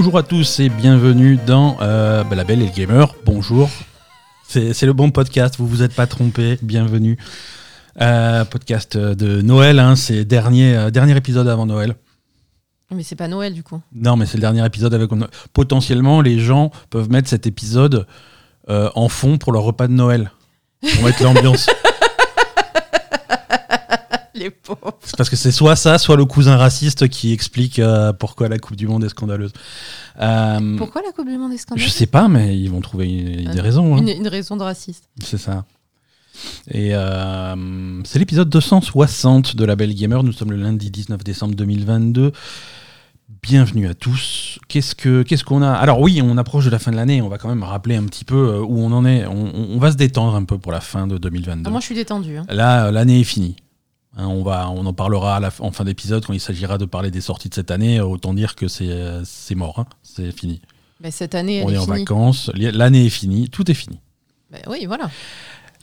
Bonjour à tous et bienvenue dans euh, bah, La Belle et le Gamer. Bonjour. C'est le bon podcast, vous vous êtes pas trompé. Bienvenue. Euh, podcast de Noël, hein, c'est dernier, euh, dernier épisode avant Noël. Mais c'est pas Noël du coup. Non, mais c'est le dernier épisode avec. Potentiellement, les gens peuvent mettre cet épisode en fond pour leur repas de Noël. Pour mettre l'ambiance. Les pauvres. C'est parce que c'est soit ça, soit le cousin raciste qui explique euh, pourquoi la Coupe du Monde est scandaleuse. Euh, Pourquoi la Coupe du Monde est scandaleuse? je sais pas, mais ils vont trouver une- des raisons. hein. une, une raison de raciste. C'est ça. Et euh, c'est l'épisode 260 de La Belle Gamer. Nous sommes le lundi 19 décembre 2022. Bienvenue à tous. Qu'est-ce que qu'est-ce qu'on a? Alors oui, on approche de la fin de l'année. On va quand même rappeler un petit peu euh, où on en est. On, va se détendre un peu pour la fin de 2022. Ah, moi je suis détendue. hein. Là, euh, l'année est finie. Hein, on, va, on en parlera à la f- en fin d'épisode quand il s'agira de parler des sorties de cette année. Autant dire que c'est euh, c'est mort. hein. C'est fini. Mais cette année elle on est, est, en finie. vacances. L'année est finie. Tout est fini. Bah oui, voilà.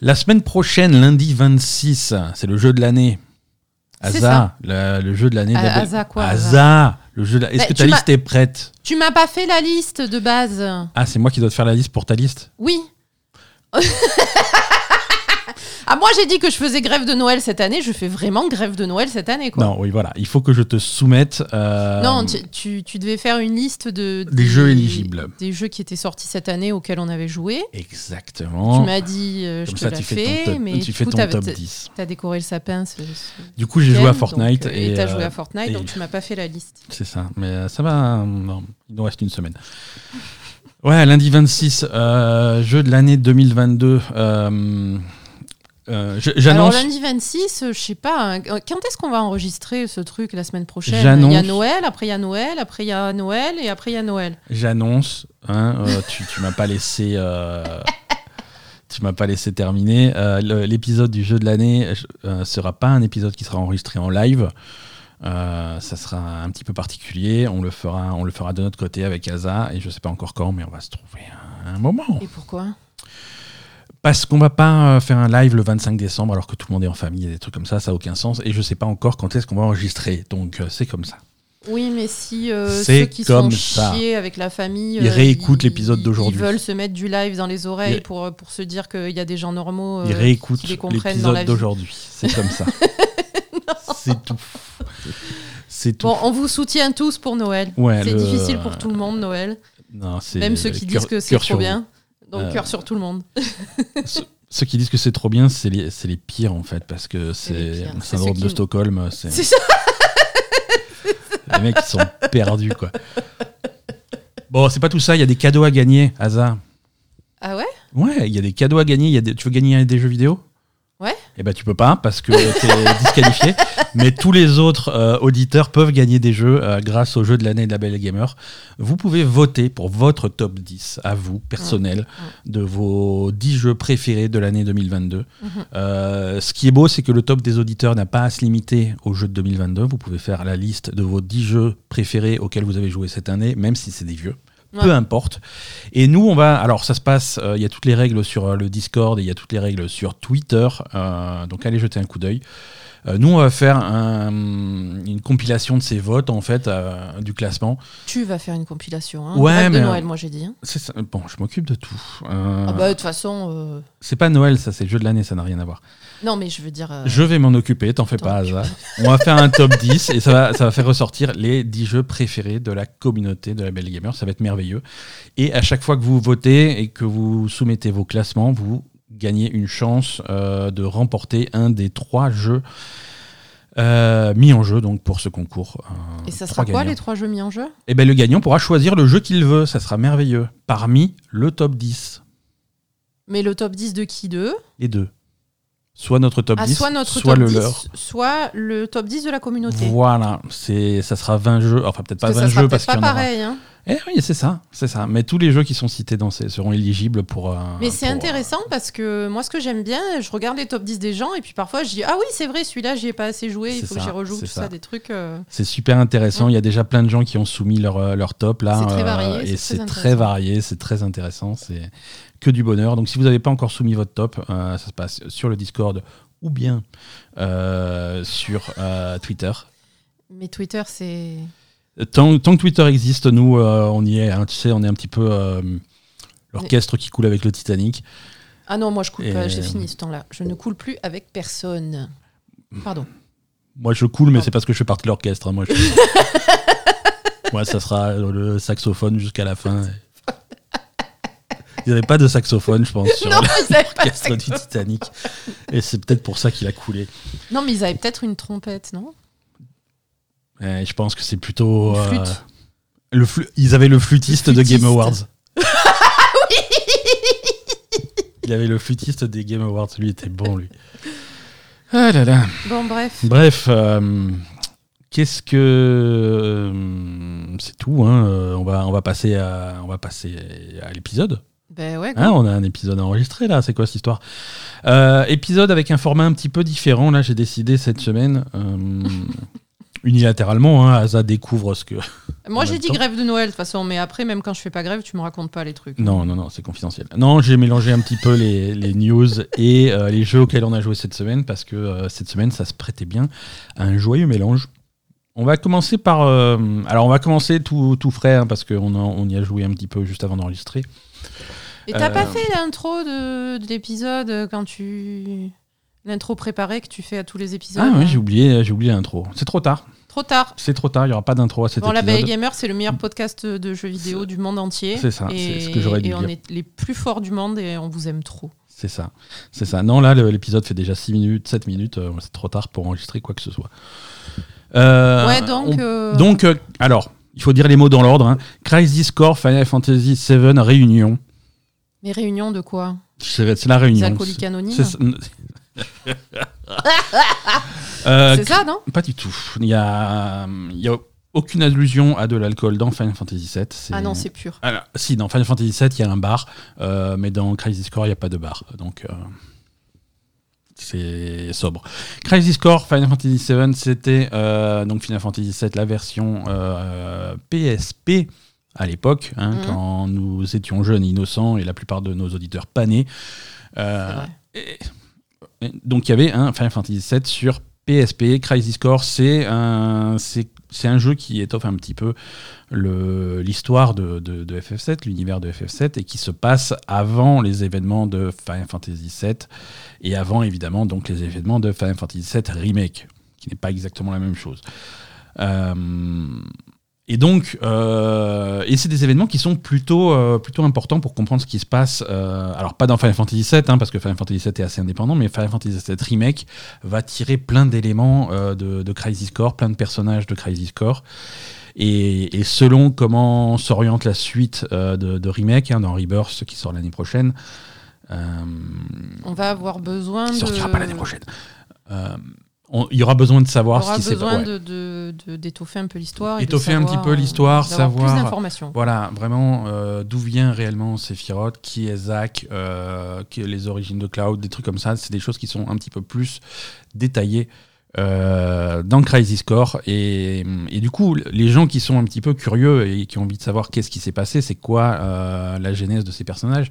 La semaine prochaine, lundi 26, c'est le jeu de l'année. Asa, le, le jeu de l'année. Asa quoi, Asa, le jeu. de Est-ce Bah, que ta liste est prête? Tu m'as pas fait la liste de base. Ah, c'est moi qui dois te faire la liste pour ta liste? Oui. ah moi j'ai dit que je faisais grève de Noël cette année. Je fais vraiment grève de Noël cette année quoi. Non, oui, voilà. Il faut que je te soumette. euh, Non, tu, tu- tu devais faire une liste de Des jeux éligibles. des jeux qui étaient sortis cette année auxquels on avait joué. Exactement. Tu m'as dit, euh, je te ça, l'ai tu fais fait, ton top, mais tu fais coup, ton top t'as- 10. T'as décoré le sapin. ce- ce Du coup, j'ai joué à Fortnite. donc, euh, et et t'as euh, joué à Fortnite, et- donc tu m'as pas fait la liste. C'est ça. Mais ça va. non, il nous reste une semaine. Ouais, lundi 26, euh, jeu de l'année 2022. euh, euh, je- Alors J'annonce. lundi 26, euh, je sais pas, hein, quand est-ce qu'on va enregistrer ce truc la semaine prochaine? J'annonce- Il y a Noël, après il y a Noël, après il y a Noël et après il y a Noël. J'annonce, hein, euh, tu, tu m'as pas laissé, euh, tu m'as pas laissé terminer. Euh, L'épisode du jeu de l'année euh, sera pas un épisode qui sera enregistré en live. Euh, ça sera un petit peu particulier. On le fera, on le fera de notre côté avec Asa et je sais pas encore quand, mais on va se trouver un, un moment. Et pourquoi? Parce qu'on va pas euh, faire un live le 25 décembre alors que tout le monde est en famille et des trucs comme ça, ça a aucun sens. Et je sais pas encore quand est-ce qu'on va enregistrer. Donc euh, c'est comme ça. Oui, mais si euh, C'est ceux qui comme sont ça. chiés avec la famille, Ils euh, réécoutent ils- l'épisode d'aujourd'hui. Ils veulent se mettre du live dans les oreilles Ils- pour, pour se dire qu'il y a des gens normaux Ils euh, réécoutent qui les comprennent dans la l'épisode d'aujourd'hui. C'est comme ça. c'est tout. C'est tout. Bon, on vous soutient tous pour Noël. Ouais, c'est le- difficile pour tout le monde, Noël. Non, Même ceux qui disent que c'est trop bien. Donc, Euh, cœur sur tout le monde. Ceux, qui disent que c'est trop bien, c'est les, pires en fait, parce que c'est le syndrome de qui- Stockholm. C'est ça. les mecs qui sont perdus quoi. Bon, c'est pas tout ça. Il y a des cadeaux à gagner, hasard. Ah ouais? Ouais, il y a des cadeaux à gagner. Il y a des- Tu veux gagner des jeux vidéo? Ouais. Eh ben tu peux pas parce que t'es disqualifié. Mais tous les autres euh, auditeurs peuvent gagner des jeux euh, grâce au jeu de l'année de la Belle Gamer. Vous pouvez voter pour votre top 10 à vous, personnel, de vos 10 jeux préférés de l'année 2022. Mhm. Euh, ce qui est beau, c'est que le top des auditeurs n'a pas à se limiter aux jeux de 2022. Vous pouvez faire la liste de vos 10 jeux préférés auxquels vous avez joué cette année, même si c'est des vieux. Peu importe. Et nous, on va. Alors, ça se passe. euh, Il y a toutes les règles sur euh, le Discord et il y a toutes les règles sur Twitter. euh, donc, allez jeter un coup d'œil. Nous, on va faire un- une compilation de ces votes, en fait, euh, du classement. Tu vas faire une compilation. Hein. Ouais, Grève de mais, Noël, euh, moi j'ai dit. hein. Ça. Bon, je m'occupe de tout. Euh, Ah bah de toute façon, C'est pas Noël, ça, c'est le jeu de l'année, ça n'a rien à voir. Non mais je veux dire. euh, Je vais m'en occuper, t'en fais pas. On va faire un top 10 et ça va, ça va faire ressortir les 10 jeux préférés de la communauté de la Belle Gamer. Ça va être merveilleux. Et à chaque fois que vous votez et que vous soumettez vos classements, vous gagnez une chance euh, de remporter un des trois jeux euh, mis en jeu donc pour ce concours. Euh, Et ça trois sera quoi gagnants. les trois jeux mis en jeu? Eh ben, le gagnant pourra choisir le jeu qu'il veut. Ça sera merveilleux. Parmi le top 10. Mais le top 10 de qui? D'eux Les deux. Soit notre top ah, 10, Soit notre soit top le 10, leur. soit le top 10 de la communauté. Voilà, c'est ça sera 20 jeux, enfin peut-être pas Parce que 20 ça sera jeux parce qu'il y pas en aura. pareil. Hein. Eh oui, c'est ça, c'est ça. Mais tous les jeux qui sont cités dans ces seront éligibles pour. euh, Mais c'est pour, intéressant parce que moi, ce que j'aime bien, je regarde les top 10 des gens et puis parfois je dis Ah oui, c'est vrai, celui-là, j'y ai pas assez joué, il faut que j'y rejoue, tout ça. ça. des trucs. euh, euh, C'est super intéressant. Il y a déjà plein de gens qui ont soumis leur, euh, leur top là. C'est très euh, varié, et c'est très varié, c'est très intéressant. C'est que du bonheur. Donc si vous n'avez pas encore soumis votre top, euh, ça se passe sur le Discord ou bien euh, sur euh, Twitter. Mais Twitter, c'est. Tant, tant que Twitter existe, nous, euh, on y est. hein, tu sais, on est un petit peu euh, l'orchestre qui coule avec le Titanic. Ah non, moi je coule Et- pas, j'ai fini ce temps-là. Je ne coule plus avec personne. Pardon. Moi, je coule, mais c'est parce que je fais partie de l'orchestre. hein, Moi, je- Moi, ça sera le saxophone jusqu'à la fin. Il n'y avait pas de saxophone, je pense, sur Non, ils avaient pas de l'orchestre du Titanic. Et c'est peut-être pour ça qu'il a coulé. Non, mais ils avaient peut-être une trompette, non? Et je pense que c'est plutôt. Une euh, flûte. le Ils avaient le flûtiste, Le de Game. Awards. Il avait le flûtiste des Game Awards. Lui était bon, lui. Ah là là. Bon, bref. Bref, euh, qu'est-ce que euh, c'est tout. Hein, euh, on va on va passer à on va passer à l'épisode. Ben ouais, Hein, on a un épisode enregistré là. C'est quoi cette histoire? Euh, Épisode avec un format un petit peu différent. Là, j'ai décidé cette semaine. euh, Unilatéralement, hein, Asa découvre ce que. Moi j'ai dit temps. grève de Noël de toute façon, mais après, même quand je fais pas grève, tu me racontes pas les trucs. Non, non, non, c'est confidentiel. Non, j'ai mélangé un petit peu les, les news et euh, les jeux auxquels on a joué cette semaine parce que euh, cette semaine, ça se prêtait bien à un joyeux mélange. On va commencer par. euh, alors, on va commencer tout, tout frais hein, parce qu'on on y a joué un petit peu juste avant d'enregistrer. Et t'as pas fait l'intro de, de l'épisode quand tu. L'intro préparée que tu fais à tous les épisodes Ah oui, j'ai oublié, j'ai oublié l'intro. C'est trop tard. Trop tard. C'est trop tard, il n'y aura pas d'intro à cet Bon, la épisode. Belle Gamer, c'est le meilleur podcast de jeux vidéo du monde entier. C'est ça, c'est ce que j'aurais dû Et on dire. est les plus forts du monde et on vous aime trop. C'est ça. C'est ça. Non, là, l'épisode fait déjà 6 minutes, 7 minutes. euh, c'est trop tard pour enregistrer quoi que ce soit. Euh, ouais, donc. on- euh, Donc, alors, il faut dire les mots dans l'ordre. Hein. Crisis Core Final Fantasy VII Réunion. Mais réunion de quoi? C'est la réunion. C'est. Euh, C'est ça, non? Pas du tout. Il y a, y a aucune allusion à de l'alcool dans Final Fantasy VII. Ah non, c'est pur. Alors, si, dans Final Fantasy VII, il y a un bar, euh, mais dans Crisis Core, il n'y a pas de bar. Donc, euh, c'est sobre. Crisis Core, Final Fantasy VII, c'était donc Final Fantasy VII, la version PSP à l'époque, hein, Mhm. quand nous étions jeunes, innocents, et la plupart de nos auditeurs panés. Euh, et donc il y avait un Final Fantasy VII sur PSP. Crisis Core, c'est un, c'est, un jeu qui étoffe un petit peu l'histoire de FF7, l'univers de FF7, et qui se passe avant les événements de Final Fantasy VII, et avant évidemment donc les événements de Final Fantasy VII Remake, qui n'est pas exactement la même chose. Euh, et donc, euh, et c'est des événements qui sont plutôt, euh, plutôt importants pour comprendre ce qui se passe. euh, alors pas dans Final Fantasy VII, hein, parce que Final Fantasy VII est assez indépendant, mais Final Fantasy VII Remake va tirer plein d'éléments euh, de, de Crisis Core, plein de personnages de Crisis Core. Et, et selon comment s'oriente la suite euh, de, de Remake, hein, dans Rebirth, qui sort l'année prochaine, euh, On va avoir besoin qui de. sortira pas l'année prochaine. On- il y aura besoin de savoir ce aura qui s'est besoin ouais. de, de- de- d'étoffer un peu l'histoire. Étoffer un petit peu l'histoire, euh, savoir- Plus d'informations. Voilà, vraiment, euh, d'où vient réellement Sephiroth, qui est Zack, euh, qui est les origines de Cloud, des trucs comme ça. C'est des choses qui sont un petit peu plus détaillées euh, dans Crisis Core. Et, et du coup, les gens qui sont un petit peu curieux et qui ont envie de savoir qu'est-ce qui s'est passé, c'est quoi la genèse de ces personnages.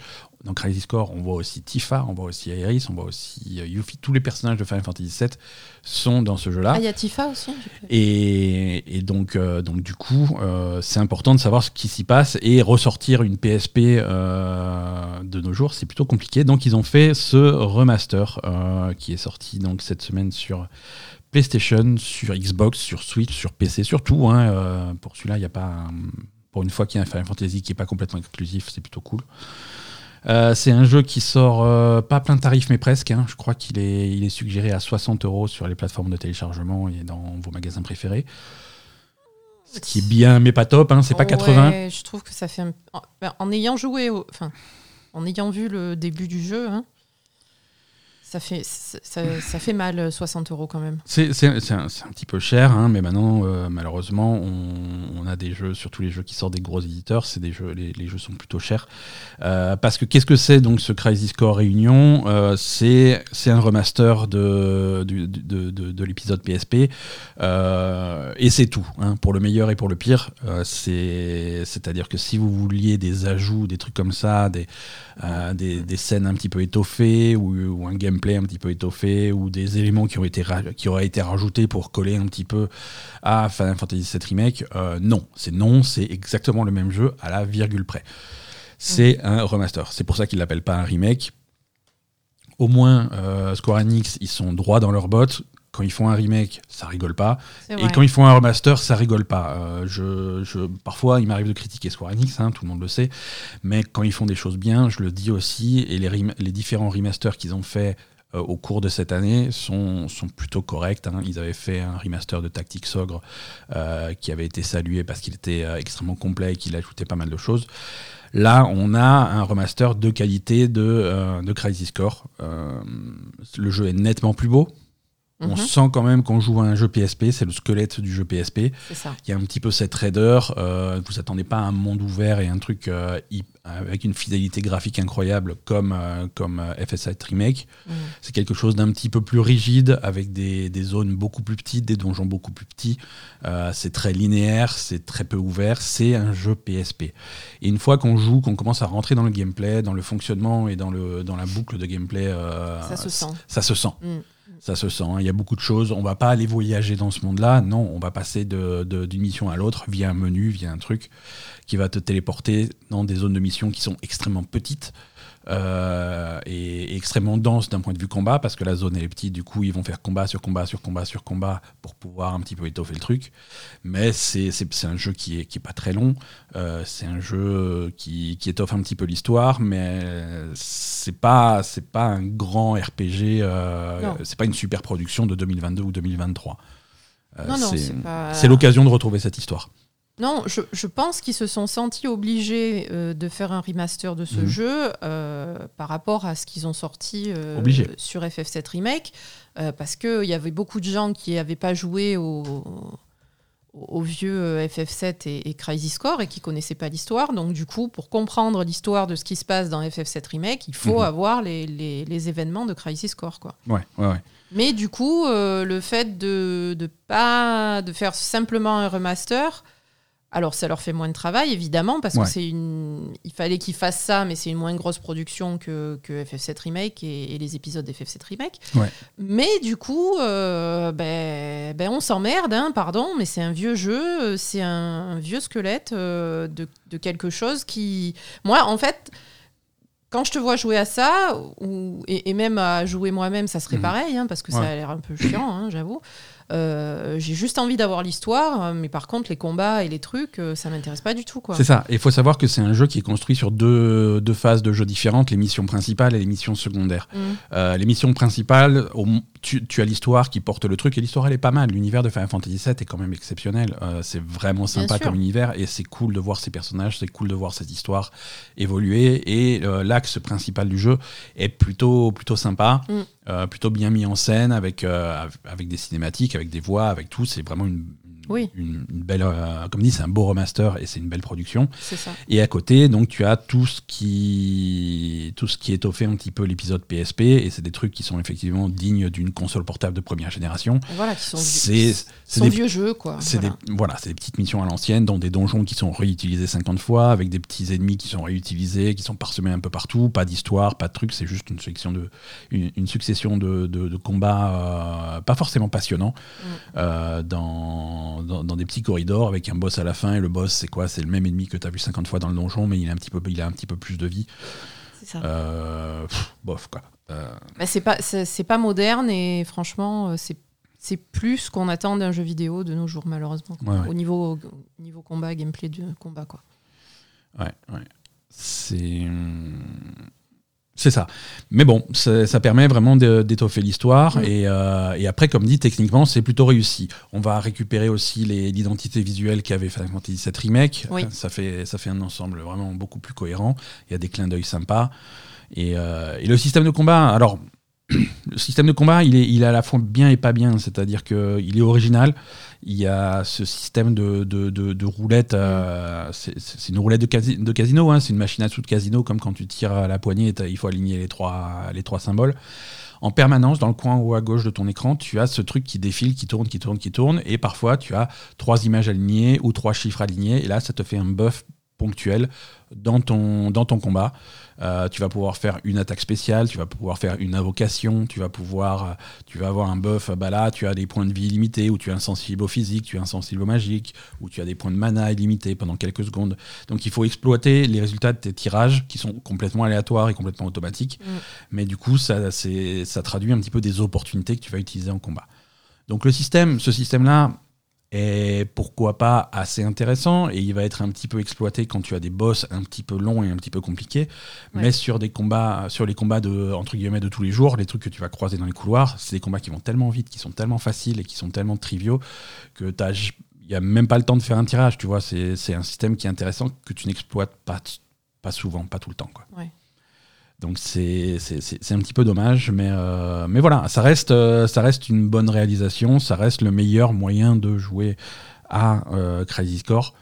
Dans Crisis Core, on voit aussi Tifa, on voit aussi Aeris, on voit aussi euh, Yuffie. Tous les personnages de Final Fantasy VII sont dans ce jeu-là. Ah, il y a Tifa aussi pas- Et, et donc, euh, donc, du coup, euh, c'est important de savoir ce qui s'y passe et ressortir une PSP euh, de nos jours, c'est plutôt compliqué. Donc, ils ont fait ce remaster qui est sorti donc cette semaine sur PlayStation, sur Xbox, sur Switch, sur PC, surtout. Hein, pour celui-là, il n'y a pas. un- pour une fois qu'il y a un Final Fantasy qui n'est pas complètement exclusif, c'est plutôt cool. Euh, c'est un jeu qui sort euh, pas plein tarif mais presque. hein. Je crois qu'il est, suggéré à 60 euros sur les plateformes de téléchargement et dans vos magasins préférés. Ce qui est bien mais pas top, hein. c'est pas 80. Ouais, je trouve que ça fait ben, en ayant joué, en ayant vu le début du jeu, hein, ça fait ça, fait mal euh, 60 euros quand même. C'est un, un petit peu cher, hein, mais maintenant, euh, malheureusement, on, a des jeux, surtout les jeux qui sortent des gros éditeurs, des jeux, les, jeux sont plutôt chers. Euh, parce que qu'est-ce que c'est donc ce Crisis Core Réunion Euh, C'est un remaster de, du- de, de- de l'épisode PSP, euh, et c'est tout, hein, pour le meilleur et pour le pire. Euh, c'est- C'est-à-dire que si vous vouliez des ajouts, des trucs comme ça, des, euh, des, des scènes un petit peu étoffées ou, ou un gameplay gameplay un petit peu étoffé ou des éléments qui, ont été qui auraient été rajoutés pour coller un petit peu à Final Fantasy VII Remake. Euh, non, c'est non, c'est exactement le même jeu à la virgule près. C'est un remaster. C'est pour ça qu'ils l'appellent pas un remake. Au moins, euh, Square Enix, ils sont droits dans leurs bottes quand ils font un remake, ça rigole pas. Et quand ils font un remaster, ça rigole pas. Euh, je, parfois, il m'arrive de critiquer Square Enix, hein, tout le monde le sait. Mais quand ils font des choses bien, je le dis aussi. Et les, les différents remasters qu'ils ont fait euh, au cours de cette année sont, sont plutôt corrects. Hein. Ils avaient fait un remaster de Tactics Ogre euh, qui avait été salué parce qu'il était extrêmement complet et qu'il ajoutait pas mal de choses. Là, on a un remaster de qualité de, de Crisis Core. le jeu est nettement plus beau, on mhm. sent quand même qu'on joue à un jeu PSP, c'est le squelette du jeu PSP. Il y a un petit peu cette raideur. Euh, vous attendez pas à un monde ouvert et un truc euh, avec une fidélité graphique incroyable comme, euh, comme FS7 Remake. Mhm. C'est quelque chose d'un petit peu plus rigide, avec des, zones beaucoup plus petites, des donjons beaucoup plus petits. c'est très linéaire, c'est très peu ouvert. C'est un jeu PSP. Et une fois qu'on joue, qu'on commence à rentrer dans le gameplay, dans le fonctionnement et dans, le, dans la boucle de gameplay, ça se sent. Ça se sent. Mm. Ça se sent. Hein. Il y a beaucoup de choses. On va pas aller voyager dans ce monde-là. Non, on va passer d'une de, mission à l'autre via un menu, via un truc qui va te téléporter dans des zones de mission qui sont extrêmement petites. Euh, et, extrêmement dense d'un point de vue combat, parce que la zone est petite, du coup ils vont faire combat sur combat sur combat sur combat pour pouvoir un petit peu étoffer le truc. Mais c'est un jeu qui est, qui est pas très long, euh, c'est un jeu qui, qui, étoffe un petit peu l'histoire, mais c'est pas, pas un grand RPG, euh, c'est pas une super production de 2022 ou 2023. c'est l'occasion de retrouver cette histoire. Non, je, pense qu'ils se sont sentis obligés euh, de faire un remaster de ce mhm. jeu euh, par rapport à ce qu'ils ont sorti euh, sur FF7 Remake, parce qu'il y avait beaucoup de gens qui n'avaient pas joué au, vieux FF7 et, et, Crisis Core et qui connaissaient pas l'histoire. Donc du coup, pour comprendre l'histoire de ce qui se passe dans FF7 Remake, il faut mhm. avoir les, événements de Crisis Core. Quoi. Ouais, ouais, ouais. Mais du coup, le fait de, de, pas, de faire simplement un remaster alors ça leur fait moins de travail évidemment parce que c'est une, il fallait qu'ils fassent ça, mais c'est une moins grosse production que, que FF7 remake et, les épisodes d'FF7 remake. Mais du coup, euh, ben, ben, on s'emmerde, hein, pardon, mais c'est un vieux jeu, c'est un, vieux squelette euh, de, de, quelque chose qui, moi en fait. Quand je te vois jouer à ça, ou, et, même à jouer moi-même, ça serait mhm. pareil, hein, parce que ça a l'air un peu chiant, hein, j'avoue. Euh, j'ai juste envie d'avoir l'histoire, mais par contre, les combats et les trucs, euh, ça m'intéresse pas du tout. C'est ça. Et il faut savoir que c'est un jeu qui est construit sur deux, deux, phases de jeu différentes les missions principales et les missions secondaires. Mm. Euh, les missions principales, tu, tu, as l'histoire qui porte le truc, et l'histoire, elle est pas mal. L'univers de Final Fantasy VII est quand même exceptionnel. c'est vraiment sympa comme univers, et c'est cool de voir ces personnages, c'est cool de voir cette histoire évoluer. Et l'axe principal du jeu est plutôt, plutôt sympa. Mm. Euh, plutôt bien mis en scène, avec, euh, avec des cinématiques, avec des voix, avec tout. C'est vraiment une, oui. Une, belle, euh, comme dit, c'est un beau remaster et c'est une belle production. Et à côté, donc tu as tout ce qui, tout ce qui étoffait un petit peu l'épisode PSP et c'est des trucs qui sont effectivement dignes d'une console portable de première génération. Voilà, qui sont, c'est, des vieux jeux quoi. C'est voilà. des, voilà, c'est des petites missions à l'ancienne, dans des donjons qui sont réutilisés 50 fois, avec des petits ennemis qui sont réutilisés, qui sont parsemés un peu partout, pas d'histoire, pas de trucs, c'est juste une succession de, une, succession de, de, combats, euh, pas forcément passionnants, mm. euh, dans dans, des petits corridors avec un boss à la fin. Et le boss, c'est quoi? C'est le même ennemi que tu as vu 50 fois dans le donjon, mais il a un petit peu, il a un petit peu plus de vie. C'est ça. Euh, bof, quoi. Euh... c'est pas, c'est, pas moderne et franchement, euh, c'est c'est plus ce qu'on attend d'un jeu vidéo de nos jours, malheureusement. Au, niveau, au niveau combat, gameplay de combat, quoi. Ouais, ouais. C'est. C'est ça. Mais bon, ça, permet vraiment d'étoffer l'histoire. Euh, et, après, comme dit, techniquement, c'est plutôt réussi. On va récupérer aussi l'identité visuelle qu'avait Final Fantasy VII Remake. Ça, fait, ça fait un ensemble vraiment beaucoup plus cohérent. Il y a des clins d'œil sympas. Et, euh, et, le système de combat, alors, le système de combat, il est, à la fois bien et pas bien. C'est-à-dire qu'il est original. Il y a ce système de, de, roulette. Euh, c'est une roulette de, casino. Hein, c'est une machine à sous de casino, comme quand tu tires à la poignée, il faut aligner les trois, les trois symboles. En permanence, dans le coin haut à gauche de ton écran, tu as ce truc qui défile, qui tourne, qui tourne, qui tourne. Et parfois, tu as trois images alignées ou trois chiffres alignés. Et là, ça te fait un buff ton, dans ton combat. Euh, tu vas pouvoir faire une attaque spéciale, tu vas pouvoir faire une invocation, tu vas pouvoir, euh, tu vas avoir un buff, bah là tu as des points de vie illimités, ou tu es insensible au physique, tu es insensible au magique, ou tu as des points de mana illimités pendant quelques secondes. Donc il faut exploiter les résultats de tes tirages qui sont complètement aléatoires et complètement automatiques. Mm. Mais du coup, ça, ça traduit un petit peu des opportunités que tu vas utiliser en combat. Donc le système, ce système-là, est pourquoi pas assez intéressant et il va être un petit peu exploité quand tu as des boss un petit peu longs et un petit peu compliqués. Mais sur des combats, sur les combats de entre guillemets de tous les jours, les trucs que tu vas croiser dans les couloirs, c'est des combats qui vont tellement vite, qui sont tellement faciles et qui sont tellement triviaux que il n'y a même pas le temps de faire un tirage, tu vois. C'est un système qui est intéressant que tu n'exploites pas, pas souvent, pas tout le temps. Quoi. Donc c'est un petit peu dommage, mais, euh, mais voilà, ça reste, euh, ça reste une bonne réalisation, ça reste le meilleur moyen de jouer à euh, Crazy Score.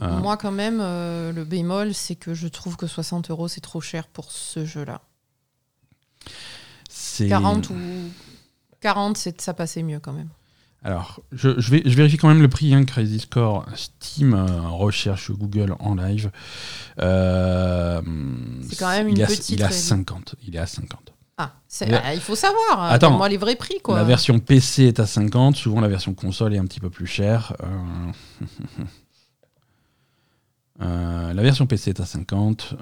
Moi quand même, le bémol, c'est que je trouve que 60 euros, c'est trop cher pour ce jeu-là. 40 ou 40, ça passait mieux quand même. Alors, je, vais, je vérifie quand même le prix, hein, Crazy Score Steam, euh, recherche Google en live. Euh, c'est quand même une il petite. Il est à 50. Il est à 50. Ah, il faut savoir. Hein, Attends, moi les vrais prix quoi. La version PC est à 50. Souvent la version console est un petit peu plus chère. Euh, la version PC est à 50.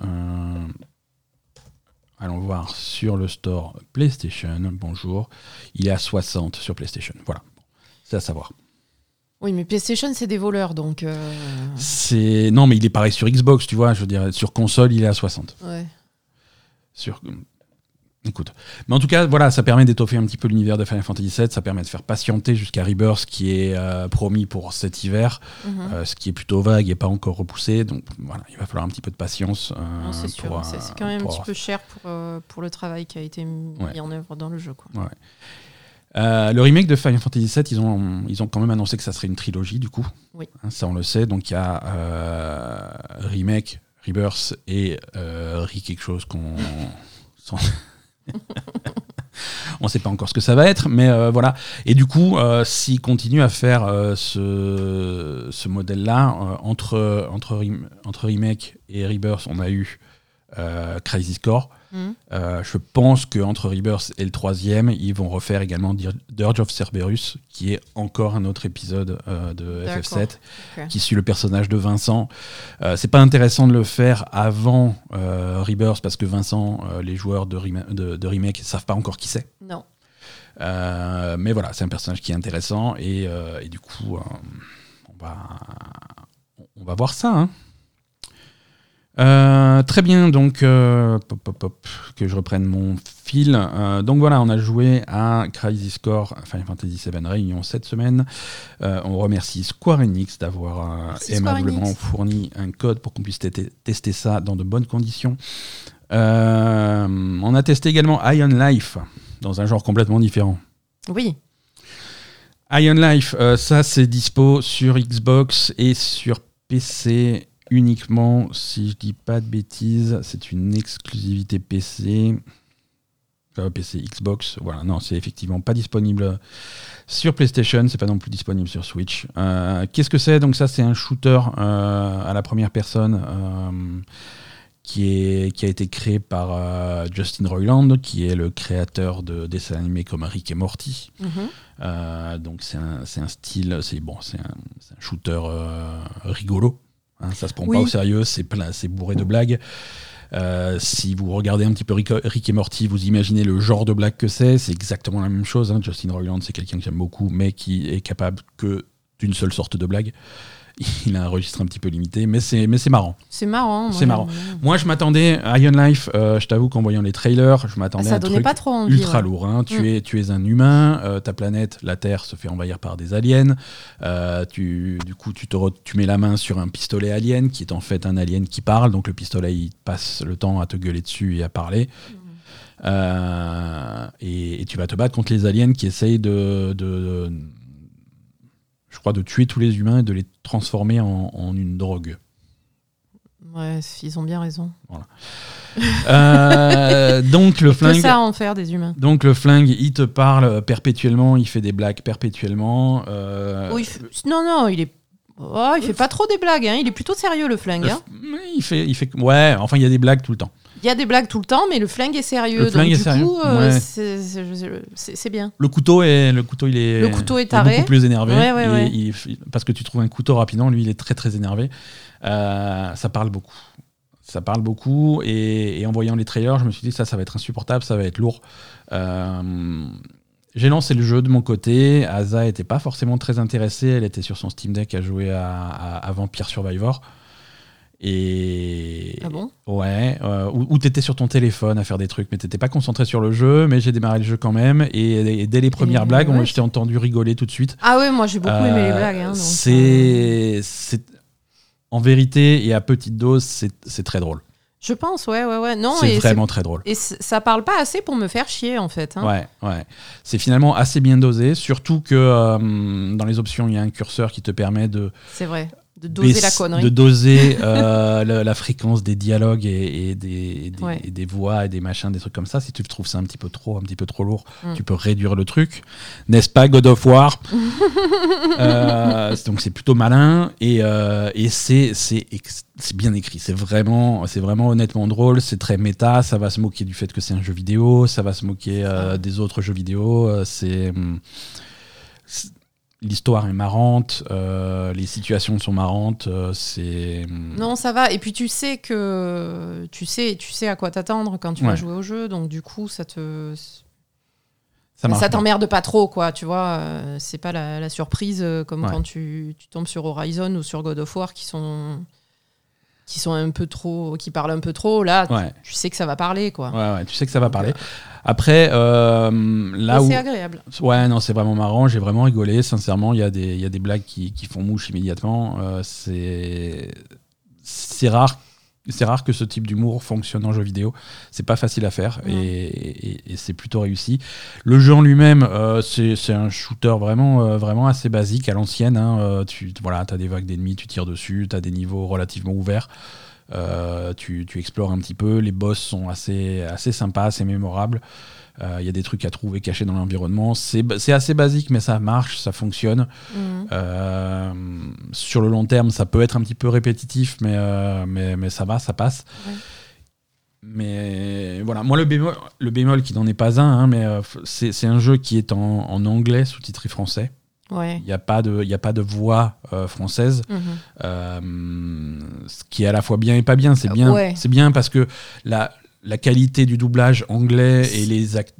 Allons voir sur le store PlayStation. Bonjour. Il est à 60 sur PlayStation. Voilà. C'est à savoir. Oui, mais PlayStation, c'est des voleurs, donc. Euh, c'est non, mais il est pareil sur Xbox, tu vois. Je veux dire, sur console, il est à 60. Ouais. Sur. Écoute. Mais en tout cas, voilà, ça permet d'étoffer un petit peu l'univers de Final Fantasy VII. Ça permet de faire patienter jusqu'à Rebirth, qui est euh, promis pour cet hiver, mhm. euh, ce qui est plutôt vague et pas encore repoussé. Donc voilà, il va falloir un petit peu de patience. c'est sûr. c'est quand même un petit peu cher pour, pour le travail qui a été mis en œuvre dans le jeu. Quoi. Ouais. Euh, le remake de Final Fantasy VII, ils ont, ils ont quand même annoncé que ça serait une trilogie, du coup. Oui. Hein, ça, on le sait. Donc, il y a euh, remake, Rebirth et euh, Re quelque chose qu'on. on ne sait pas encore ce que ça va être, mais euh, voilà. Et du coup, s'ils continuent à faire ce, ce modèle-là, entre, entre, entre remake et Rebirth, on a eu Crisis Core. Hmm. Euh, je pense qu'entre Rebirth et le troisième, ils vont refaire également Dirge of Cerberus, qui est encore un autre épisode euh, de FF7, qui suit le personnage de Vincent. Euh, c'est pas intéressant de le faire avant Rebirth, parce que Vincent, les joueurs de, de, remake ne savent pas encore qui c'est. Non. mais voilà, c'est un personnage qui est intéressant, et, et du coup, on, va, on va voir ça. Hein. Euh, très bien, donc euh, que je reprenne mon fil. Euh, donc voilà, on a joué à Crisis Core Final Fantasy VII Réunion cette semaine. on remercie Square Enix d'avoir aimablement fourni un code pour qu'on puisse tester ça dans de bonnes conditions. on a testé également Ion Life dans un genre complètement différent. Oui. Ion Life, ça c'est dispo sur Xbox et sur PC uniquement, si je dis pas de bêtises, c'est une exclusivité PC. PC Xbox, voilà, non, c'est effectivement pas disponible sur PlayStation, c'est pas non plus disponible sur Switch. Euh, qu'est-ce que c'est? Donc ça, c'est un shooter euh, à la première personne euh, qui, est, qui a été créé par Justin Roiland, qui est le créateur de dessins animés comme Rick et Morty. Mhm. donc c'est un, un, style, c'est bon, c'est un, un, shooter rigolo. Hein, ça se prend pas au sérieux, c'est plein, c'est bourré de blagues. Euh, si vous regardez un petit peu Rick, et Morty, vous imaginez le genre de blague que c'est. C'est exactement la même chose. Hein. Justin Roiland, c'est quelqu'un que j'aime beaucoup, mais qui est capable que d'une seule sorte de blague. Il a un registre un petit peu limité, mais c'est mais c'est marrant. C'est marrant. C'est marrant. Moi, je m'attendais à Iron Life. Euh, je t'avoue qu'en voyant les trailers, je m'attendais à un truc pas trop ultra lourd. Hein. Tu mm. es tu es un humain. Euh, ta planète, la Terre, se fait envahir par des aliens. Euh, tu du coup tu te tu mets la main sur un pistolet alien qui est en fait un alien qui parle. Donc le pistolet il passe le temps à te gueuler dessus et à parler. Mm. Et, tu vas te battre contre les aliens qui essayent de je crois, de tuer tous les humains et de les transformer en, une drogue. Ouais, ils ont bien raison. Voilà. Euh, donc le flingue. ça en faire des humains. Donc le flingue, il te parle perpétuellement, il fait des blagues perpétuellement. Euh, non, non, il est Oh, il fait pas trop des blagues, hein. il est plutôt sérieux le flingue. Hein. Il fait, il fait, ouais, enfin il y a des blagues tout le temps. Il y a des blagues tout le temps, mais le flingue est sérieux. Le flingue donc, est du sérieux. coup, euh, Ouais. c'est- c'est c'est bien. Le couteau est, le couteau il est, Le couteau est il taré. beaucoup plus énervé. Ouais, ouais, Il est- ouais. il est- parce que tu trouves un couteau rapidement, lui il est très très énervé. Euh, ça parle beaucoup. Ça parle beaucoup et, et en voyant les trailers, je me suis dit ça, ça va être insupportable, ça va être lourd. Euh, j'ai lancé le jeu de mon côté. Asa était pas forcément très intéressée. Elle était sur son Steam Deck à jouer à, à- à Vampire Survivor. Et Ah bon? Ouais, euh, ou, ou t'étais sur ton téléphone à faire des trucs, mais t'étais pas concentré sur le jeu. Mais j'ai démarré le jeu quand même, et, et dès les premières Et blagues, ouais. je t'ai entendu rigoler tout de suite. Ah ouais, moi j'ai beaucoup aimé les Euh, blagues. hein, donc, euh, c'est, c'est, en vérité et à petite dose, c'est, c'est très drôle. Je pense, ouais, ouais, ouais. Non, c'est vraiment très drôle. Et ça parle pas assez pour me faire chier en fait. hein. Ouais, ouais. C'est finalement assez bien dosé, surtout que euh, dans les options, il y a un curseur qui te permet de C'est vrai. De doser la connerie. de doser euh, la, la fréquence des dialogues et, et des, et des- Ouais. et des voix et des machins, des trucs comme ça. Si tu trouves ça un petit peu trop, un petit peu trop lourd, Mm. tu peux réduire le truc. N'est-ce pas God of War? Euh, Donc c'est plutôt malin et, euh, c'est bien écrit. C'est vraiment c'est vraiment honnêtement drôle. C'est très méta. Ça va se moquer du fait que c'est un jeu vidéo. Ça va se moquer des autres jeux vidéo. C'est hum, c'est- L'histoire est marrante, euh, les situations sont marrantes, euh, c'est Non, ça va. Et puis tu sais que tu sais, tu sais à quoi t'attendre quand tu Ouais. vas jouer au jeu. Donc du coup, ça te ça t'emmerde pas trop, quoi. Tu vois, euh, c'est pas la, la surprise comme Ouais. quand tu, tu tombes sur Horizon ou sur God of War qui sont qui sont un peu trop, qui parlent un peu trop. Là, tu- Ouais. tu, sais que ça va parler, quoi. Ouais, ouais, tu sais que ça va parler. Après, euh, là où. c'est agréable. Ouais, non, c'est vraiment marrant. J'ai vraiment rigolé. Sincèrement, il y, a des- y a des blagues qui, qui font mouche immédiatement. Euh, c'est c'est rare. C'est rare que ce type d'humour fonctionne en jeu vidéo. C'est pas facile à faire et, et- et c'est plutôt réussi. Le jeu en lui-même, euh, c'est un shooter vraiment, euh, vraiment assez basique à l'ancienne. hein. Euh, tu voilà, as des vagues d'ennemis, tu tires dessus, tu as des niveaux relativement ouverts. Tu, tu explores un petit peu. Les boss sont assez, assez sympas, assez mémorables. Euh, Il y a des trucs à trouver cachés dans l'environnement. C'est assez basique, mais ça marche, ça fonctionne. Mhm. Euh, sur le long terme, ça peut être un petit peu répétitif, mais, euh, mais, mais ça va, ça passe. Ouais. Mais voilà, moi le bémol, le bémol qui n'en est pas un, hein, mais euh, c'est un jeu qui est en, en anglais sous-titré français. Ouais. Il n'y a, pas de- y a pas de voix euh, française. Mhm. Euh, ce qui est à la fois bien et pas bien. C'est bien, Ouais. c'est bien parce que la, la qualité du doublage anglais et les, act-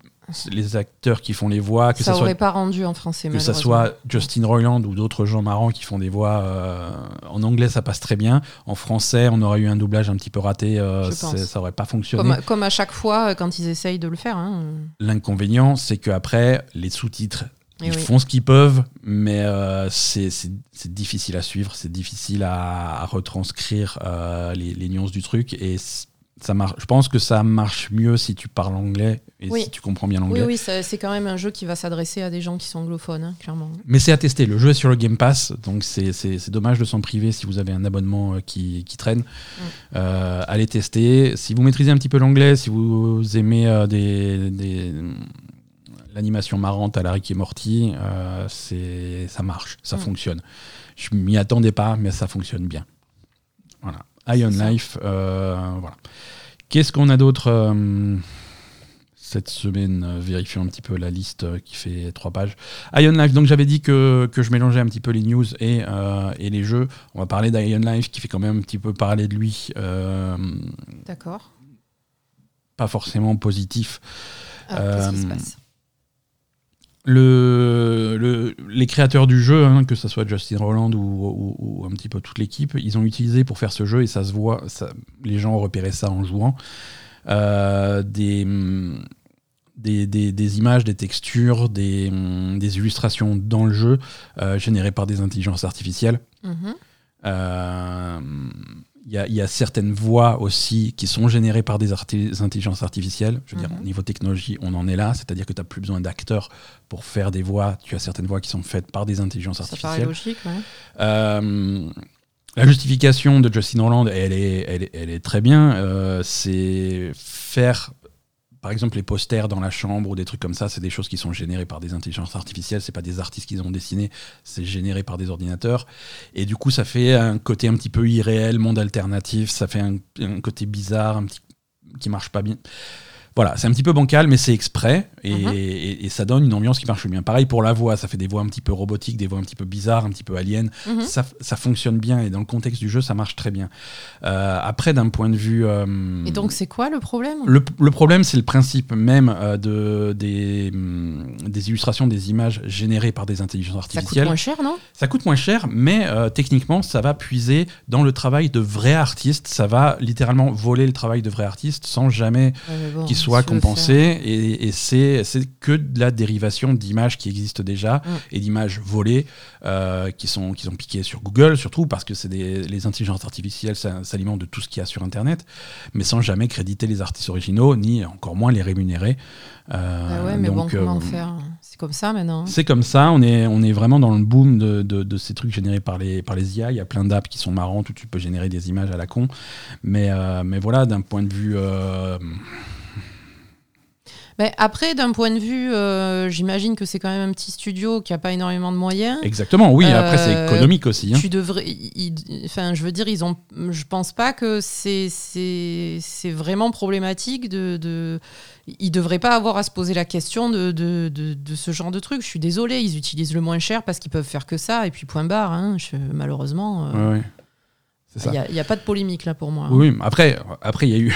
les acteurs qui font les voix, que ça ça, aurait soit, pas rendu en français. que ça malheureusement. soit Justin Roiland ou d'autres gens marrants qui font des voix euh, en anglais, ça passe très bien. En français, on aurait eu un doublage un petit peu raté, euh, ça aurait pas fonctionné. Comme, comme à chaque fois euh, quand ils essayent de le faire. hein. L'inconvénient, c'est qu'après, les sous-titres, Et ils oui. font ce qu'ils peuvent, mais euh, c'est difficile à suivre, c'est difficile à, à retranscrire euh, les, les nuances du truc. Et ça marche. Je pense que ça marche mieux si tu parles anglais et Oui. si tu comprends bien Oui, l'anglais. oui, ça- c'est quand même un jeu qui va s'adresser à des gens qui sont anglophones, hein, clairement. Mais c'est à tester. Le jeu est sur le Game Pass, donc c'est- dommage de s'en priver si vous avez un abonnement euh, qui, qui traîne. Euh, allez tester. Si vous maîtrisez un petit peu l'anglais, si vous aimez euh, des, des- l'animation marrante à la Rick et Morty, euh, c'est ça marche, ça Mm. fonctionne. Je m'y attendais pas, mais ça fonctionne bien. Voilà. Ça. Life, euh, voilà. Qu'est-ce qu'on a d'autre euh, cette semaine euh, Vérifions un petit peu la liste qui fait trois pages. Iron Life, donc j'avais dit que, que je mélangeais un petit peu les news et, euh, et les jeux. On va parler d'Iron Life qui fait quand même un petit peu parler de lui. euh, D'accord. pas forcément positif. Ah, Qu'est-ce qui se passe? Le, le- les créateurs du jeu, hein, que ce soit Justin Roland ou, ou- ou un petit peu toute l'équipe, ils ont utilisé pour faire ce jeu, et ça se voit, ça- les gens ont repéré ça en jouant, euh, des, des, des- des images, des textures, des, illustrations dans le jeu, euh, générées par des intelligences artificielles. Mhm. Euh, Il y, a- il y a certaines voix aussi qui sont générées par des, arti- intelligences artificielles. Je veux dire, Mhm. au niveau technologie, on en est là. C'est-à-dire que tu n'as plus besoin d'acteurs pour faire des voix. Tu as certaines voix qui sont faites par des intelligences Ça artificielles. logique, ouais. Euh, la justification de Justin Holland, elle est, elle est, elle est très bien. Euh, c'est faire par exemple, les posters dans la chambre ou des trucs comme ça, c'est des choses qui sont générées par des intelligences artificielles. C'est pas des artistes qui ont dessiné, c'est généré par des ordinateurs. Et du coup, ça fait un côté un petit peu irréel, monde alternatif. Ça fait un, un côté bizarre, un petit qui marche pas bien. Voilà, c'est un petit peu bancal, mais c'est exprès et, Mhm. et- et ça donne une ambiance qui marche bien. Pareil pour la voix, ça fait des voix un petit peu robotiques, des voix un petit peu bizarres, un petit peu aliens. Mhm. Ça, ça fonctionne bien et dans le contexte du jeu, ça marche très bien. Euh, après, d'un point de vue. euh, Et donc, c'est quoi le problème? le, le problème, c'est le principe même euh, de, des, hum, des illustrations, des images générées par des intelligences Ça coûte artificielles. moins cher, non? Ça coûte moins cher, mais techniquement, ça va puiser dans le travail de vrais artistes. Ça va littéralement voler le travail de vrais artistes sans jamais Ouais, bon, qu'il soit compensé. Et, et c'est c'est que de la dérivation d'images qui existent déjà Mm. et d'images volées euh, qui, sont, qui sont piquées sur Google, surtout parce que c'est des- les intelligences artificielles s'alimentent de tout ce qu'il y a sur Internet, mais sans jamais créditer les artistes originaux, ni encore moins les rémunérer. Euh, Ah ouais, mais bon, donc, comment euh, faire? C'est comme ça maintenant. c'est comme ça, on est, on est vraiment dans le boom de, de- de ces trucs générés par les, par les IA. Il y a plein d'apps qui sont marrantes où tu peux générer des images à la con. Mais, euh, mais voilà, d'un point de vue. Mais après, d'un point de vue, euh, j'imagine que c'est quand même un petit studio qui a pas énormément de moyens. exactement, oui, après c'est Euh, économique aussi. hein. Tu devrais, ils- enfin, je veux dire, ils ont, je pense pas que c'est vraiment problématique de, de, ils devraient pas avoir à se poser la question de, de, de, de ce genre de truc. Je suis désolée, ils utilisent le moins cher parce qu'ils peuvent faire que ça et puis point barre. Hein. Je- malheureusement, euh, Ouais, ouais. C'est ça. il y a, il pas de polémique là pour moi. hein. Oui, mais après, après il y a eu.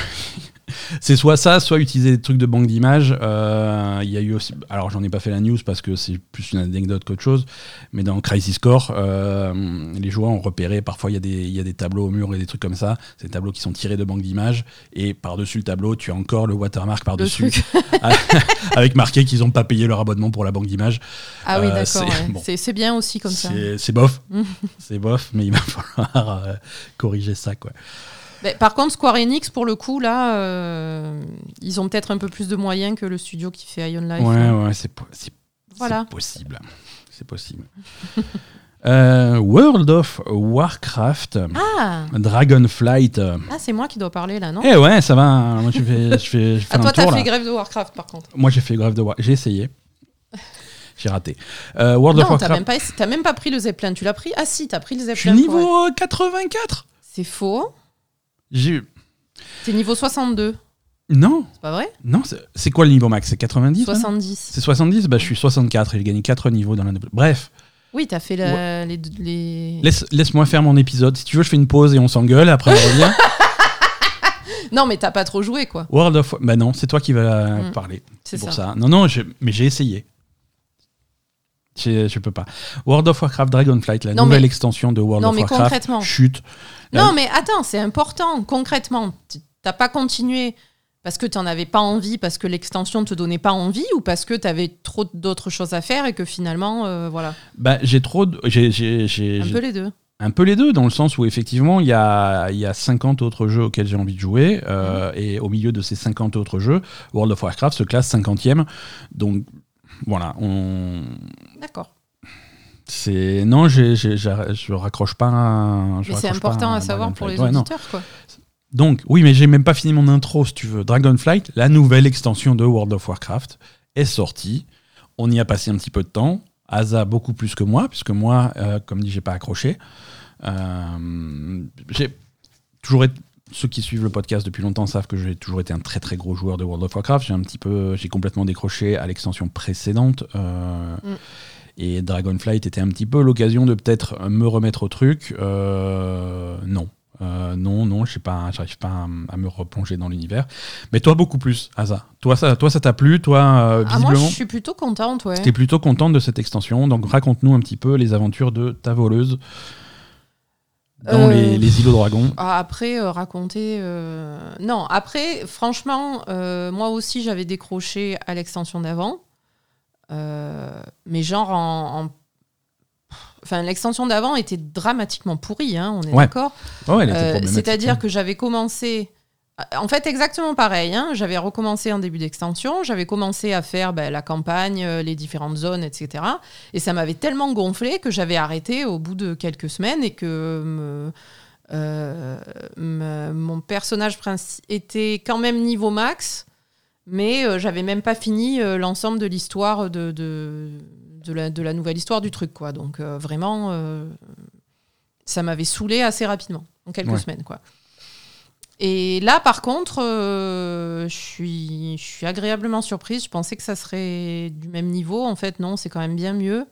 C'est soit ça, soit utiliser des trucs de banque d'images. Euh, Il y a eu aussi. Alors, j'en ai pas fait la news parce que c'est plus une anecdote qu'autre chose. Mais dans Crisis Core, euh, les joueurs ont repéré. Parfois, il y, a des- il y a des tableaux au mur et des trucs comme ça. C'est des tableaux qui sont tirés de banque d'images. Et par-dessus le tableau, tu as encore le watermark par-dessus. avec marqué qu'ils n'ont pas payé leur abonnement pour la banque d'images. Ah oui, Euh, d'accord. c'est- ouais. bon. Bien aussi comme ça. C'est bof. C'est bof, mais il va falloir corriger ça. Quoi. Mais par contre, Square Enix, pour le coup, là, euh, ils ont peut-être un peu plus de moyens que le studio qui fait Ion Life. Ouais, hein. ouais, c'est po- Voilà. possible. C'est possible. Euh, World of Warcraft, Ah, Dragonflight. euh, ah c'est moi qui dois parler là, non? Eh ouais, ça va. hein. Moi, je fais, je fais, je fais Ah, un toi, t'as là. fait grève de Warcraft, par contre. Moi, j'ai fait grève de Warcraft. J'ai essayé. J'ai raté. Euh, World of Non, t'as Warcraft. même, pas, t'as même pas pris le Zeppelin. Tu l'as pris? Ah si, t'as pris le Je suis Zeppelin. niveau euh, 84. C'est faux. J'ai T'es niveau 62. non, C'est pas vrai? Non. c'est- C'est quoi le niveau max? C'est 90 maintenant 70. C'est 70 Bah, je suis 64 et j'ai gagné 4 niveaux dans la. Bref, Oui, t'as fait la- les, les- laisse, laisse-moi faire mon épisode. Si tu veux, je fais une pause et on s'engueule. Après, on revient. Non, mais t'as pas trop joué, quoi. World of Bah non, c'est toi qui vas Mm. parler. C'est C'est pour ça. ça. Non, non, je- mais j'ai essayé. Je, je peux pas. World of Warcraft Dragonflight, la Non, nouvelle mais- extension de World Non, of mais Warcraft. concrètement. Chute. Non, mais attends, c'est important. Concrètement, t'as pas continué parce que t'en avais pas envie, parce que l'extension te donnait pas envie, ou parce que t'avais trop d'autres choses à faire et que finalement, euh, voilà, Bah, j'ai trop. de- j'ai- un peu les deux. un peu les deux, dans le sens où effectivement, il y a, y a 50 autres jeux auxquels j'ai envie de jouer. euh, Mm. Et au milieu de ces 50 autres jeux, World of Warcraft se classe 50e. Donc voilà, on. C'est non, j'ai- je raccroche pas. un- je Mais c'est important un à savoir pour les. Ouais, auditeurs, quoi. Donc, oui, mais j'ai même pas fini mon intro, si tu veux. Dragonflight, la nouvelle extension de World of Warcraft, est sortie. On y a passé un petit peu de temps. Asa beaucoup plus que moi, puisque moi, euh, comme dit, j'ai pas accroché. Euh, j'ai toujours été- Ceux qui suivent le podcast depuis longtemps savent que j'ai toujours été un très très gros joueur de World of Warcraft. J'ai un petit peu, j'ai complètement décroché à l'extension précédente. euh, Mm. Et Dragonflight était un petit peu l'occasion de peut-être me remettre au truc. Euh, non. Euh, non, non, je sais pas, j'arrive pas à, à me replonger dans l'univers. Mais toi, beaucoup plus, Asa. Toi, ça, toi, ça t'a plu, toi, euh, Ah, moi, visiblement. je suis plutôt contente, ouais. T'es plutôt contente de cette extension. Donc, raconte-nous un petit peu les aventures de ta voleuse dans Euh, les, les îlots dragons. Ah, Après, euh, raconter. euh, Non, après, franchement, moi aussi, j'avais décroché à l'extension d'avant. Euh, mais genre en. en- Enfin, l'extension d'avant était dramatiquement pourrie, hein, on est Ouais, d'accord. Oh, Euh, C'est-à-dire hein. que j'avais commencé. En fait, exactement pareil. hein, J'avais recommencé en début d'extension. J'avais commencé à faire ben, la campagne, euh, les différentes zones, etc. Et ça m'avait tellement gonflé que j'avais arrêté au bout de quelques semaines et que me- euh, me- mon personnage était quand même niveau max. Mais j'avais même pas fini l'ensemble de l'histoire de, de, de, la, de, la, nouvelle histoire du truc, quoi. Donc vraiment, ça m'avait saoulé assez rapidement, en quelques semaines, quoi. Et là, par contre, je, suis, je suis agréablement surprise. Je pensais que ça serait du même niveau. En fait, non, c'est quand même bien mieux.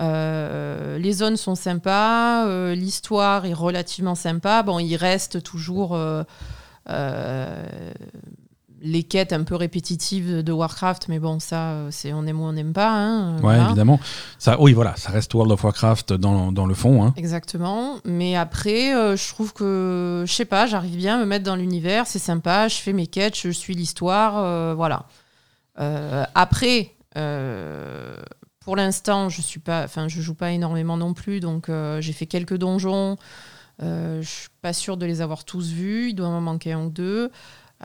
Euh, les zones sont sympas, euh, l'histoire est relativement sympa. Bon, il reste toujours euh, les quêtes un peu répétitives de Warcraft, mais bon, ça, c'est on aime ou on n'aime pas. Hein, ouais, évidemment. Ça, oui, voilà, ça reste World of Warcraft dans, dans le fond. Hein. Exactement. Mais après, je trouve que, je sais pas, j'arrive bien à me mettre dans l'univers, c'est sympa, je fais mes quêtes, je suis l'histoire, voilà. après pour l'instant, je suis pas, enfin, je joue pas énormément non plus, donc euh, j'ai fait quelques donjons. Euh, je suis pas sûre de les avoir tous vus. Il doit m'en manquer un ou deux.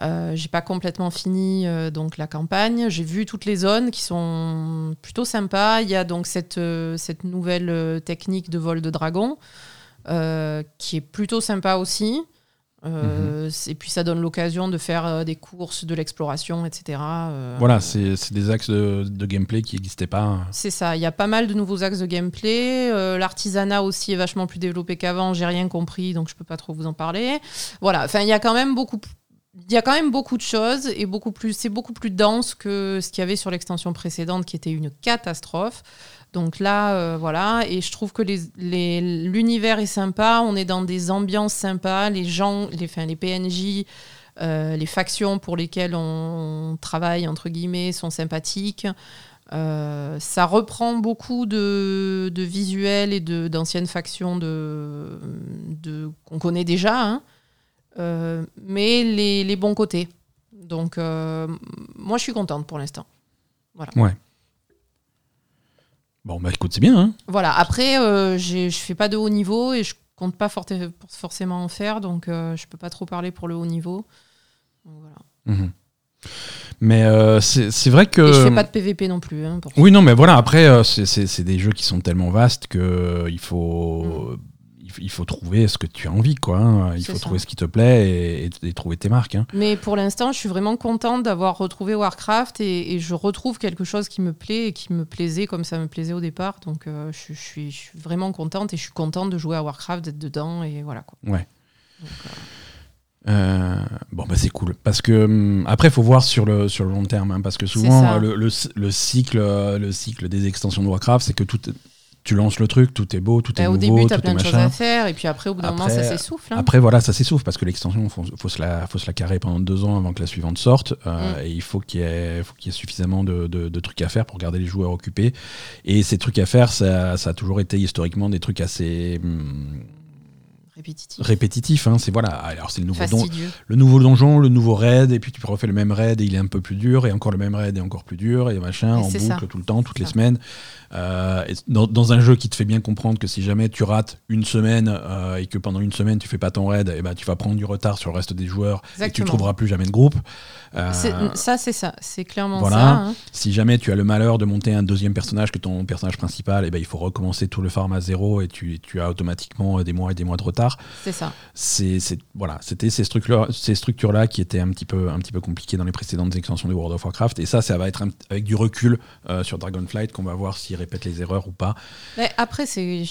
Euh, j'ai pas complètement fini euh, donc la campagne. J'ai vu toutes les zones qui sont plutôt sympas. Il y a donc cette, cette nouvelle technique de vol de dragon qui est plutôt sympa aussi. Euh, mhm. Et puis ça donne l'occasion de faire euh, des courses, de l'exploration, etc. Euh, voilà, c'est des axes de, gameplay qui n'existaient pas. C'est ça, il y a pas mal de nouveaux axes de gameplay. L'artisanat aussi est vachement plus développé qu'avant, j'ai rien compris, donc je peux pas trop vous en parler. Voilà, enfin il y a quand même beaucoup il y a quand même beaucoup de choses et beaucoup plus c'est beaucoup plus dense que ce qu'il y avait sur l'extension précédente qui était une catastrophe. Donc là, euh, voilà, et je trouve que l'univers est sympa, on est dans des ambiances sympas, les gens, les, enfin, les PNJ, euh, les factions pour lesquelles on, travaille, entre guillemets, sont sympathiques. Euh, ça reprend beaucoup de, visuels et d'anciennes factions de, qu'on connaît déjà, hein. Mais les, les, bons côtés. Donc, moi, je suis contente pour l'instant. Voilà. Ouais. Bon, bah écoute, c'est bien. Hein voilà, après, euh, je fais pas de haut niveau et je compte pas forcément en faire, donc euh, je peux pas trop parler pour le haut niveau. voilà. Mhm. Mais euh, c'est vrai que. Et je fais pas de PVP non plus. Hein, oui, non, mais voilà, après, euh, c'est des jeux qui sont tellement vastes qu'il faut. Mm il faut trouver ce que tu as envie, quoi. Hein. Il faut trouver ce qui te plaît et, trouver tes marques. Hein. Mais pour l'instant, je suis vraiment contente d'avoir retrouvé Warcraft et, je retrouve quelque chose qui me plaît et qui me plaisait comme ça me plaisait au départ. Donc, euh, je, suis, vraiment contente et je suis contente de jouer à Warcraft, d'être dedans et voilà. Quoi. Ouais. Euh, euh, bon bah c'est cool parce que hum, après il faut voir sur le sur le long terme hein, parce que souvent le, le, cycle le cycle des extensions de Warcraft c'est que tout tu lances le truc, tout est beau, tout est nouveau, Au début, tu as plein de choses à faire, et puis après, au bout d'un moment, ça s'essouffle. Hein. Après, voilà, ça s'essouffle, parce que l'extension, il faut, faut, se la, faut se la carrer pendant deux ans avant que la suivante sorte, euh, mm. et il faut qu'il y, ait, y ait suffisamment de, de, trucs à faire pour garder les joueurs occupés. Et ces trucs à faire, ça, ça a toujours été historiquement des trucs assez... Hum, répétitif. Répétitif, hein, c'est voilà. Alors c'est le nouveau le nouveau donjon, le nouveau raid, et puis tu refais le même raid et il est un peu plus dur, et encore le même raid et encore plus dur, et machin, en boucle tout le temps, toutes les semaines. Euh, dans, un jeu qui te fait bien comprendre que si jamais tu rates une semaine euh, et que pendant une semaine tu fais pas ton raid, et eh ben tu vas prendre du retard sur le reste des joueurs et tu trouveras plus jamais de groupe. Euh, ça c'est ça, c'est clairement voilà. ça. Hein. Si jamais tu as le malheur de monter un deuxième personnage que ton personnage principal, et eh ben il faut recommencer tout le farm à zéro et tu, tu as automatiquement des mois et des mois de retard. C'est ça. C'est voilà, c'était ces structures ces structures là qui étaient un petit peu un petit peu compliquées dans les précédentes extensions de World of Warcraft et ça ça va être avec du recul sur Dragonflight qu'on va voir si répète les erreurs ou pas. Mais après, c'est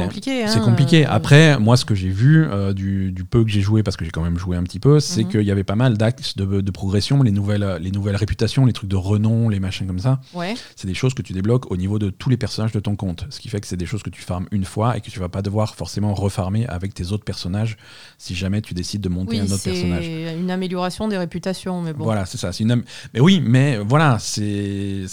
compliqué. c'est compliqué. Hein. Après, moi, ce que j'ai vu euh, du, peu que j'ai joué, parce que j'ai quand même joué un petit peu, c'est mhm. qu'il y avait pas mal d'axes de, progression, les nouvelles, les nouvelles réputations, les trucs de renom, les machins comme ça. Ouais. C'est des choses que tu débloques au niveau de tous les personnages de ton compte. Ce qui fait que c'est des choses que tu farmes une fois et que tu vas pas devoir forcément refarmer avec tes autres personnages si jamais tu décides de monter un autre personnage. C'est une amélioration des réputations, mais bon. Voilà, c'est ça. Une Mais oui, mais voilà, c'est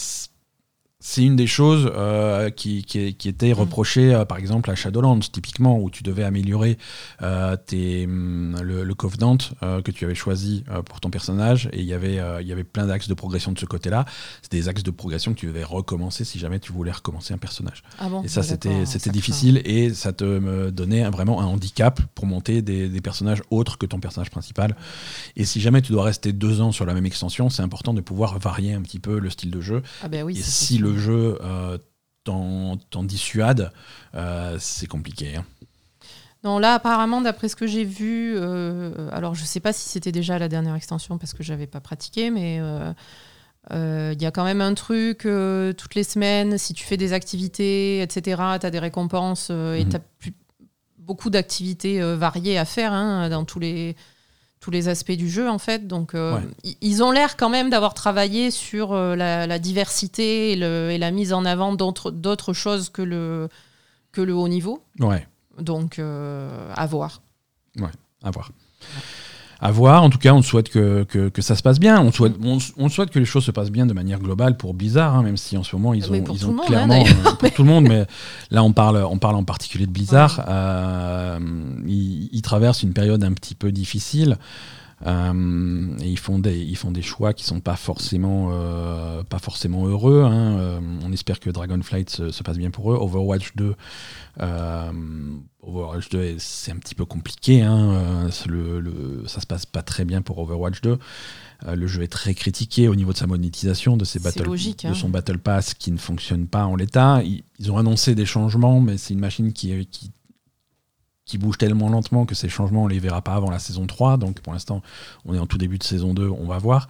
c'est une des choses euh, qui, qui, qui, était mm. reprochée, euh, par exemple, à Shadowlands, typiquement, où tu devais améliorer euh, tes, mm, le, le, Covenant que tu avais choisi pour ton personnage, et il y avait, il y avait plein d'axes de progression de ce côté-là. C'est des axes de progression que tu devais recommencer si jamais tu voulais recommencer un personnage. Ah et ça, c'était c'était difficile, et ça te donnait vraiment un handicap pour monter des, des, personnages autres que ton personnage principal. Et si jamais tu dois rester deux ans sur la même extension, c'est important de pouvoir varier un petit peu le style de jeu. Ah ben oui, et si le jeu euh, t'en dissuade, euh, c'est compliqué. Hein. Non, là, apparemment, d'après ce que j'ai vu, euh, alors je sais pas si c'était déjà la dernière extension parce que j'avais pas pratiqué, mais euh, euh, il y a quand même un truc toutes les semaines, si tu fais des activités, etc., tu as des récompenses et Mhm. tu as beaucoup d'activités variées à faire hein, dans tous les, tous les aspects du jeu, en fait. Donc, Ouais. i- ils ont l'air quand même d'avoir travaillé sur la, la diversité et, le- et la mise en avant d'autres d'autres choses que le, que le haut niveau. Ouais. Donc, euh, à voir. À voir. À voir. En tout cas, on souhaite que, que, que ça se passe bien. On souhaite, on, on souhaite que les choses se passent bien de manière globale pour Blizzard, hein, même si en ce moment ils ont, Mais pour ils ont monde, clairement hein, d'ailleurs. euh, pour tout le monde. Mais là, on parle, on parle en particulier de Blizzard. Euh, ils, ils traversent une période un petit peu difficile. Euh, et ils font des ils font des choix qui sont pas forcément euh, pas forcément heureux hein. Euh, on espère que Dragonflight se, se passe bien pour eux Overwatch 2 euh, Overwatch 2 c'est un petit peu compliqué hein. Le, le- ça se passe pas très bien pour Overwatch 2 Euh, le jeu est très critiqué au niveau de sa monétisation de ses C'est battle logique, de hein. son battle pass qui ne fonctionne pas en l'état ils, ils ont annoncé des changements mais c'est une machine qui qui qui bouge tellement lentement que ces changements, on les verra pas avant la saison 3. Donc pour l'instant, on est en tout début de saison 2, on va voir.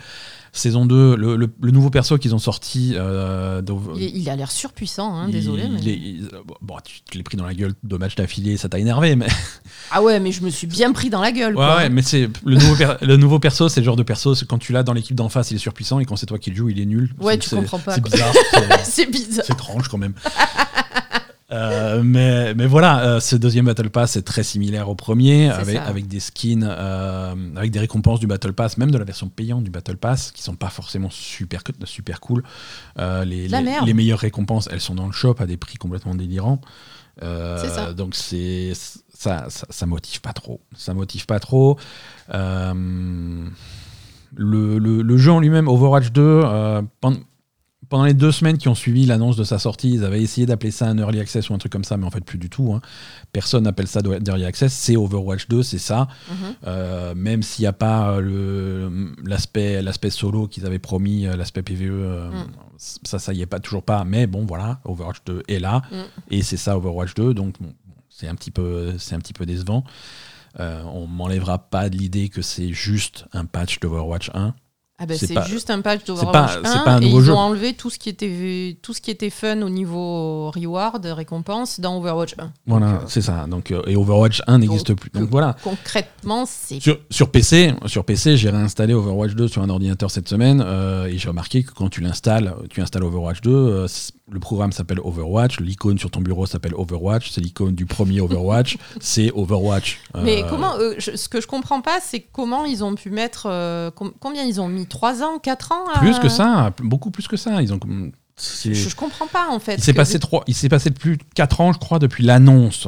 Saison 2, le, le- le nouveau perso qu'ils ont sorti. euh, Il, a l'air surpuissant, hein, désolé. il mais- est- il- bon, tu te l'es pris dans la gueule deux matchs d'affilée, ça t'a énervé. Mais, Ah ouais, mais je me suis bien pris dans la gueule. ouais, quoi. ouais, mais c'est le nouveau, per- le nouveau perso, c'est le genre de perso, quand tu l'as dans l'équipe d'en face, il est surpuissant et quand c'est toi qui le joues, il est nul. Ouais, tu comprends pas, C'est bizarre. C'est bizarre. C'est étrange quand même. Euh, mais, mais voilà, euh, ce deuxième Battle Pass est très similaire au premier, avec, des skins, euh, avec des récompenses du Battle Pass, même de la version payante du Battle Pass, qui sont pas forcément super, super cool. Les, les- les meilleures récompenses, elles sont dans le shop à des prix complètement délirants. Ça. Donc c'est ça, ça, ça motive pas trop. Ça motive pas trop. Le, le- le jeu en lui-même, Overwatch 2, euh, pendant, pendant les deux semaines qui ont suivi l'annonce de sa sortie, ils avaient essayé d'appeler ça un early access ou un truc comme ça, mais en fait plus du tout. hein. Personne n'appelle ça d'early access. C'est Overwatch 2, c'est ça. Mhm. Euh, même s'il n'y a pas euh, le- l'aspect l'aspect solo qu'ils avaient promis, euh, l'aspect PVE, euh, Mm. ça, ça y est pas toujours pas. Mais bon, voilà, Overwatch 2 est là Mm. et c'est ça Overwatch 2, donc bon, c'est un petit peu c'est un petit peu décevant. Euh, on m'enlèvera pas de l'idée que c'est juste un patch d'Overwatch 1. Ah ben C'est juste un patch d'Overwatch c'est 1 pas un et nouveau ils jeu. ont enlevé tout ce qui était tout ce qui était fun au niveau reward, récompense dans Overwatch 1. Voilà, euh, c'est ça. Donc euh, et Overwatch 1 n'existe plus. Donc voilà. Concrètement, c'est Sur, sur PC, sur PC, j'ai réinstallé Overwatch 2 sur un ordinateur cette semaine euh, et j'ai remarqué que quand tu l'installes, tu installes Overwatch 2, euh, c- le programme s'appelle Overwatch, l'icône sur ton bureau s'appelle Overwatch, c'est l'icône du premier Overwatch, c'est Overwatch. Mais comment je- ce que je comprends pas, c'est comment ils ont pu mettre com- combien ils ont mis 3 ans, 4 ans à- Plus que ça, beaucoup plus que ça. Ils ont. c'est- Je, je comprends pas en fait. Il s'est passé trois, il s'est passé plus de 4 ans, je crois, depuis l'annonce.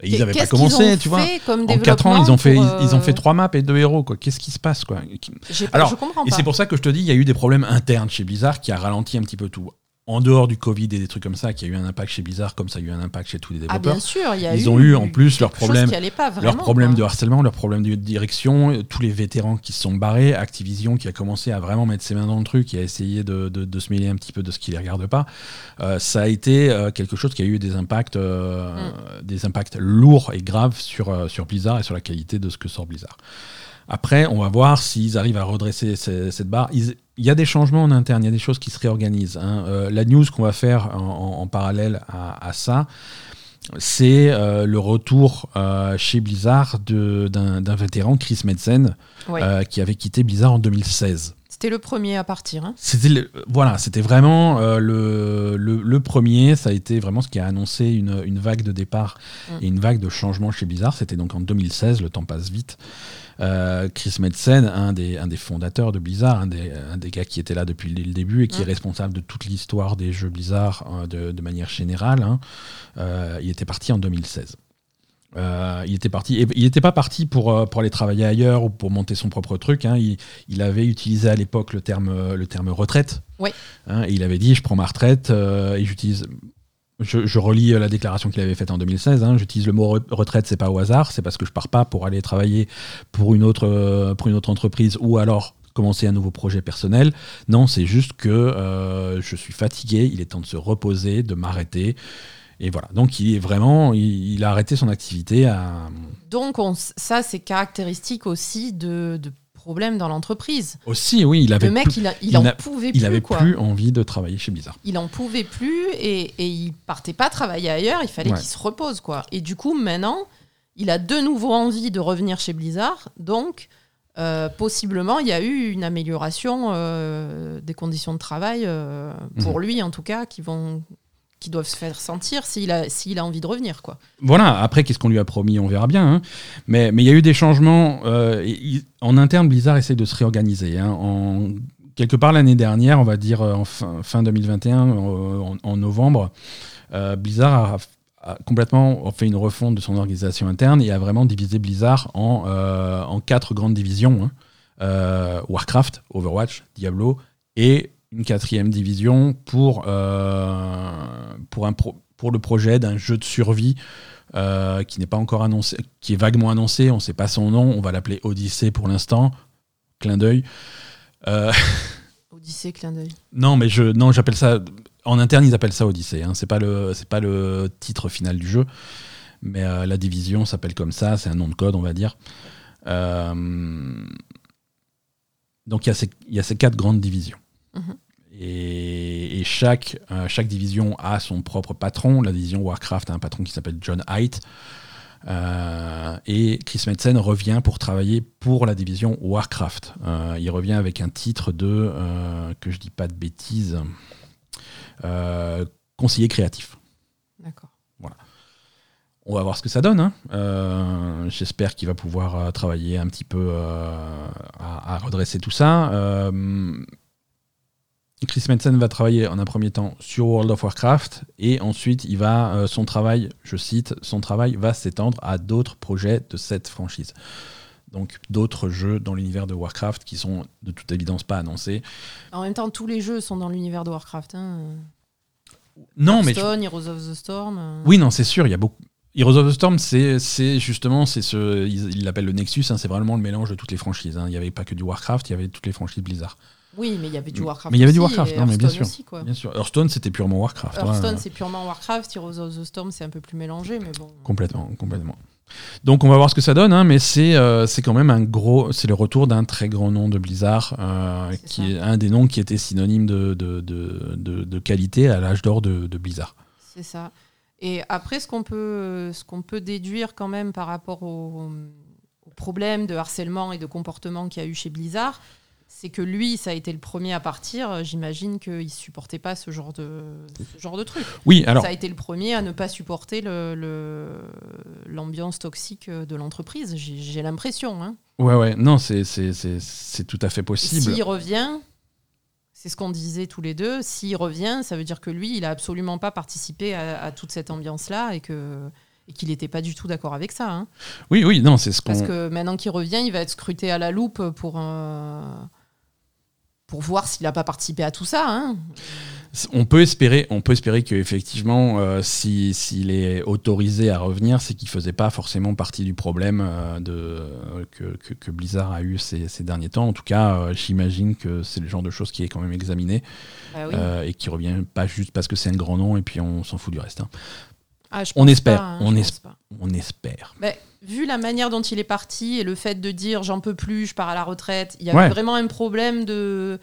Et ils n'avaient pas commencé, ont tu vois. fait comme En 4 ans, ils ont fait, ils, ont euh, fait trois maps et deux héros, quoi. Qu'est-ce qui se passe, quoi? Pas- Alors, je comprends Et pas. c'est pour ça que je te dis, il y a eu des problèmes internes chez Blizzard qui a ralenti un petit peu tout. En dehors du Covid et des trucs comme ça, qui a eu un impact chez Blizzard, comme ça a eu un impact chez tous les Ah développeurs. bien sûr, y a Ils eu ont eu en plus leurs problèmes, qui leurs problèmes de harcèlement, leurs problèmes de direction, tous les vétérans qui se sont barrés, Activision qui a commencé à vraiment mettre ses mains dans le truc et à essayer de, de- de se mêler un petit peu de ce qui les regarde pas. Euh, ça a été euh, quelque chose qui a eu des impacts, euh, Mm. des impacts lourds et graves sur, euh, sur Blizzard et sur la qualité de ce que sort Blizzard. Après, on va voir s'ils arrivent à redresser ces- cette barre. Ils- Il y a des changements en interne, il y a des choses qui se réorganisent. hein. Euh, la news qu'on va faire en, en- en parallèle à, à ça, c'est euh, le retour euh, chez Blizzard d'un vétéran, Chris Metzen, qui avait quitté Blizzard en 2016. C'était le premier à partir. hein. C'était voilà, c'était vraiment euh, le, le, le premier. Ça a été vraiment ce qui a annoncé une, une vague de départ Mm. et une vague de changement chez Blizzard. C'était donc en 2016. Le temps passe vite. Euh, Chris Metzen, un des, un des fondateurs de Blizzard, un des, un des gars qui était là depuis le début et qui est responsable de toute l'histoire des jeux Blizzard euh, de, de manière générale, hein, euh, il était parti en 2016. Euh, il était parti. et Il n'était pas parti pour, pour aller travailler ailleurs ou pour monter son propre truc. hein. Il, il avait utilisé à l'époque le terme, le terme retraite. Oui. Hein, et il avait dit je prends ma retraite euh, et j'utilise. Je, relis euh, la déclaration qu'il avait faite en 2016. hein. J'utilise le mot re- retraite, c'est pas au hasard, c'est parce que je pars pas pour aller travailler pour une autre, euh, pour une autre entreprise ou alors commencer un nouveau projet personnel. Non, c'est juste que euh, je suis fatigué, il est temps de se reposer, de m'arrêter. Et voilà. Donc il est vraiment, il, a arrêté son activité à. Donc on, ça, c'est caractéristique aussi de problèmes dans l'entreprise. Aussi, oui, il avait. Le mec, il, il, en pouvait plus. Il avait quoi. plus envie de travailler chez Blizzard. Il en pouvait plus et, et il partait pas travailler ailleurs. Il fallait qu'il se repose, quoi. Et du coup, maintenant, il a de nouveau envie de revenir chez Blizzard. Donc, euh, possiblement, il y a eu une amélioration euh, des conditions de travail euh, pour mhm. lui, en tout cas, qui vont qui doivent se faire sentir s'il a, s'il a envie de revenir. Quoi. Voilà, après, qu'est-ce qu'on lui a promis, on verra bien. Hein. Mais il y a eu des changements. en interne, Blizzard essaye de se réorganiser. Hein. Quelque part l'année dernière, on va dire en fin, 2021, en, en novembre, Blizzard a complètement fait une refonte de son organisation interne et a vraiment divisé Blizzard en, euh, en quatre grandes divisions hein. euh, Warcraft, Overwatch, Diablo et une quatrième division pour, euh, pour, un pour le projet d'un jeu de survie qui n'est pas encore annoncé, qui est vaguement annoncé, on ne sait pas son nom, on va l'appeler Odyssey pour l'instant. Clin d'œil. Odyssée, clin d'œil. Non, mais je, non, j'appelle ça en interne, ils appellent ça Odyssée. Hein. C'est pas le c'est pas le titre final du jeu, mais euh, la division s'appelle comme ça. C'est un nom de code, on va dire. Euh, donc il y, y, a ces quatre grandes divisions. Et, chaque, euh, chaque division a son propre patron. La division Warcraft a un patron qui s'appelle John Haidt. et Chris Metzen revient pour travailler pour la division Warcraft. il revient avec un titre de, que je dis pas de bêtises, euh, conseiller créatif. D'accord. Voilà. On va voir ce que ça donne. Hein. Euh, j'espère qu'il va pouvoir euh, travailler un petit peu à, redresser tout ça. Chris Metzen va travailler en un premier temps sur World of Warcraft et ensuite il va son travail, je cite, son travail va s'étendre à d'autres projets de cette franchise. Donc d'autres jeux dans l'univers de Warcraft qui sont de toute évidence pas annoncés. En même temps, tous les jeux sont dans l'univers de Warcraft. Hein. Non, mais Heroes of the Storm. Euh. Oui, non, c'est sûr, il y a beaucoup. Heroes of the Storm, c'est justement, c'est ce, il l'appelle le Nexus, hein, c'est vraiment le mélange de toutes les franchises. Hein. Il n'y avait pas que du Warcraft, il y avait toutes les franchises Blizzard. Oui, mais il y avait du Warcraft. Mais il y avait du Warcraft, non, mais bien sûr. bien sûr. Hearthstone, c'était purement Warcraft. Hearthstone, c'est purement Warcraft. Heroes of the Storm, c'est un peu plus mélangé, mais bon. Complètement, complètement. Donc on va voir ce que ça donne, hein, mais c'est euh, quand même un gros, c'est le retour d'un très grand nom de Blizzard, euh, qui est un des noms qui était synonyme de, de, de, de qualité à l'âge d'or de, Blizzard. C'est ça. Et après, ce qu'on peut, ce qu'on peut déduire quand même par rapport aux au problèmes de harcèlement et de comportement qu'il y a eu chez Blizzard, c'est que lui, ça a été le premier à partir. J'imagine qu'il ne supportait pas ce genre, de, ce genre de truc. Oui, alors. Ça a été le premier à ne pas supporter l'ambiance toxique de l'entreprise. J'ai l'impression. Hein. Ouais, ouais, non, c'est tout à fait possible. S'il revient, c'est ce qu'on disait tous les deux, s'il revient, ça veut dire que lui, il n'a absolument pas participé à, toute cette ambiance-là et que et qu'il n'était pas du tout d'accord avec ça. Hein. Oui, oui, non, c'est ce qu'on... Parce que maintenant qu'il revient, il va être scruté à la loupe pour, pour voir s'il n'a pas participé à tout ça. Hein. On peut espérer, on peut espérer qu'effectivement, euh, s'il est autorisé à revenir, c'est qu'il ne faisait pas forcément partie du problème euh, de, que, Blizzard a eu ces, derniers temps. En tout cas, euh, j'imagine que c'est le genre de choses qui est quand même examiné bah et qui revient pas juste parce que c'est un grand nom et puis on s'en fout du reste. Hein. Ah, on, espère, hein, on, on, espère, vu la manière dont il est parti et le fait de dire j'en peux plus, je pars à la retraite, il y avait vraiment un problème de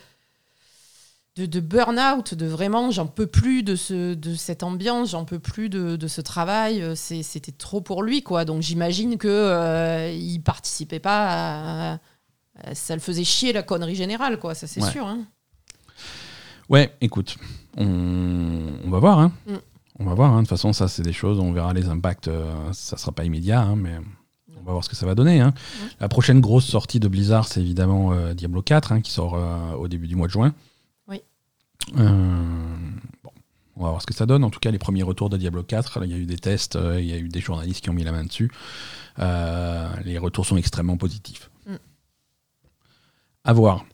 de, burn-out, de vraiment j'en peux plus de, ce, de cette ambiance, j'en peux plus de, ce travail, euh, c'était trop pour lui quoi. Donc j'imagine que euh, il participait pas, ça le faisait chier la connerie générale quoi, ça c'est sûr. Hein. Ouais, écoute, on, va voir. Hein. Mm. On va voir. Hein. De toute façon, ça c'est des choses, on verra les impacts. Euh, ça sera pas immédiat, hein, mais on va voir ce que ça va donner. Mm. La prochaine grosse sortie de Blizzard, c'est évidemment Diablo 4 qui sort au début du mois de juin. Euh, bon, on va voir ce que ça donne. En tout cas, les premiers retours de Diablo 4, il y a eu des tests, euh, il y a eu des journalistes qui ont mis la main dessus. Euh, les retours sont extrêmement positifs. Mm. À voir.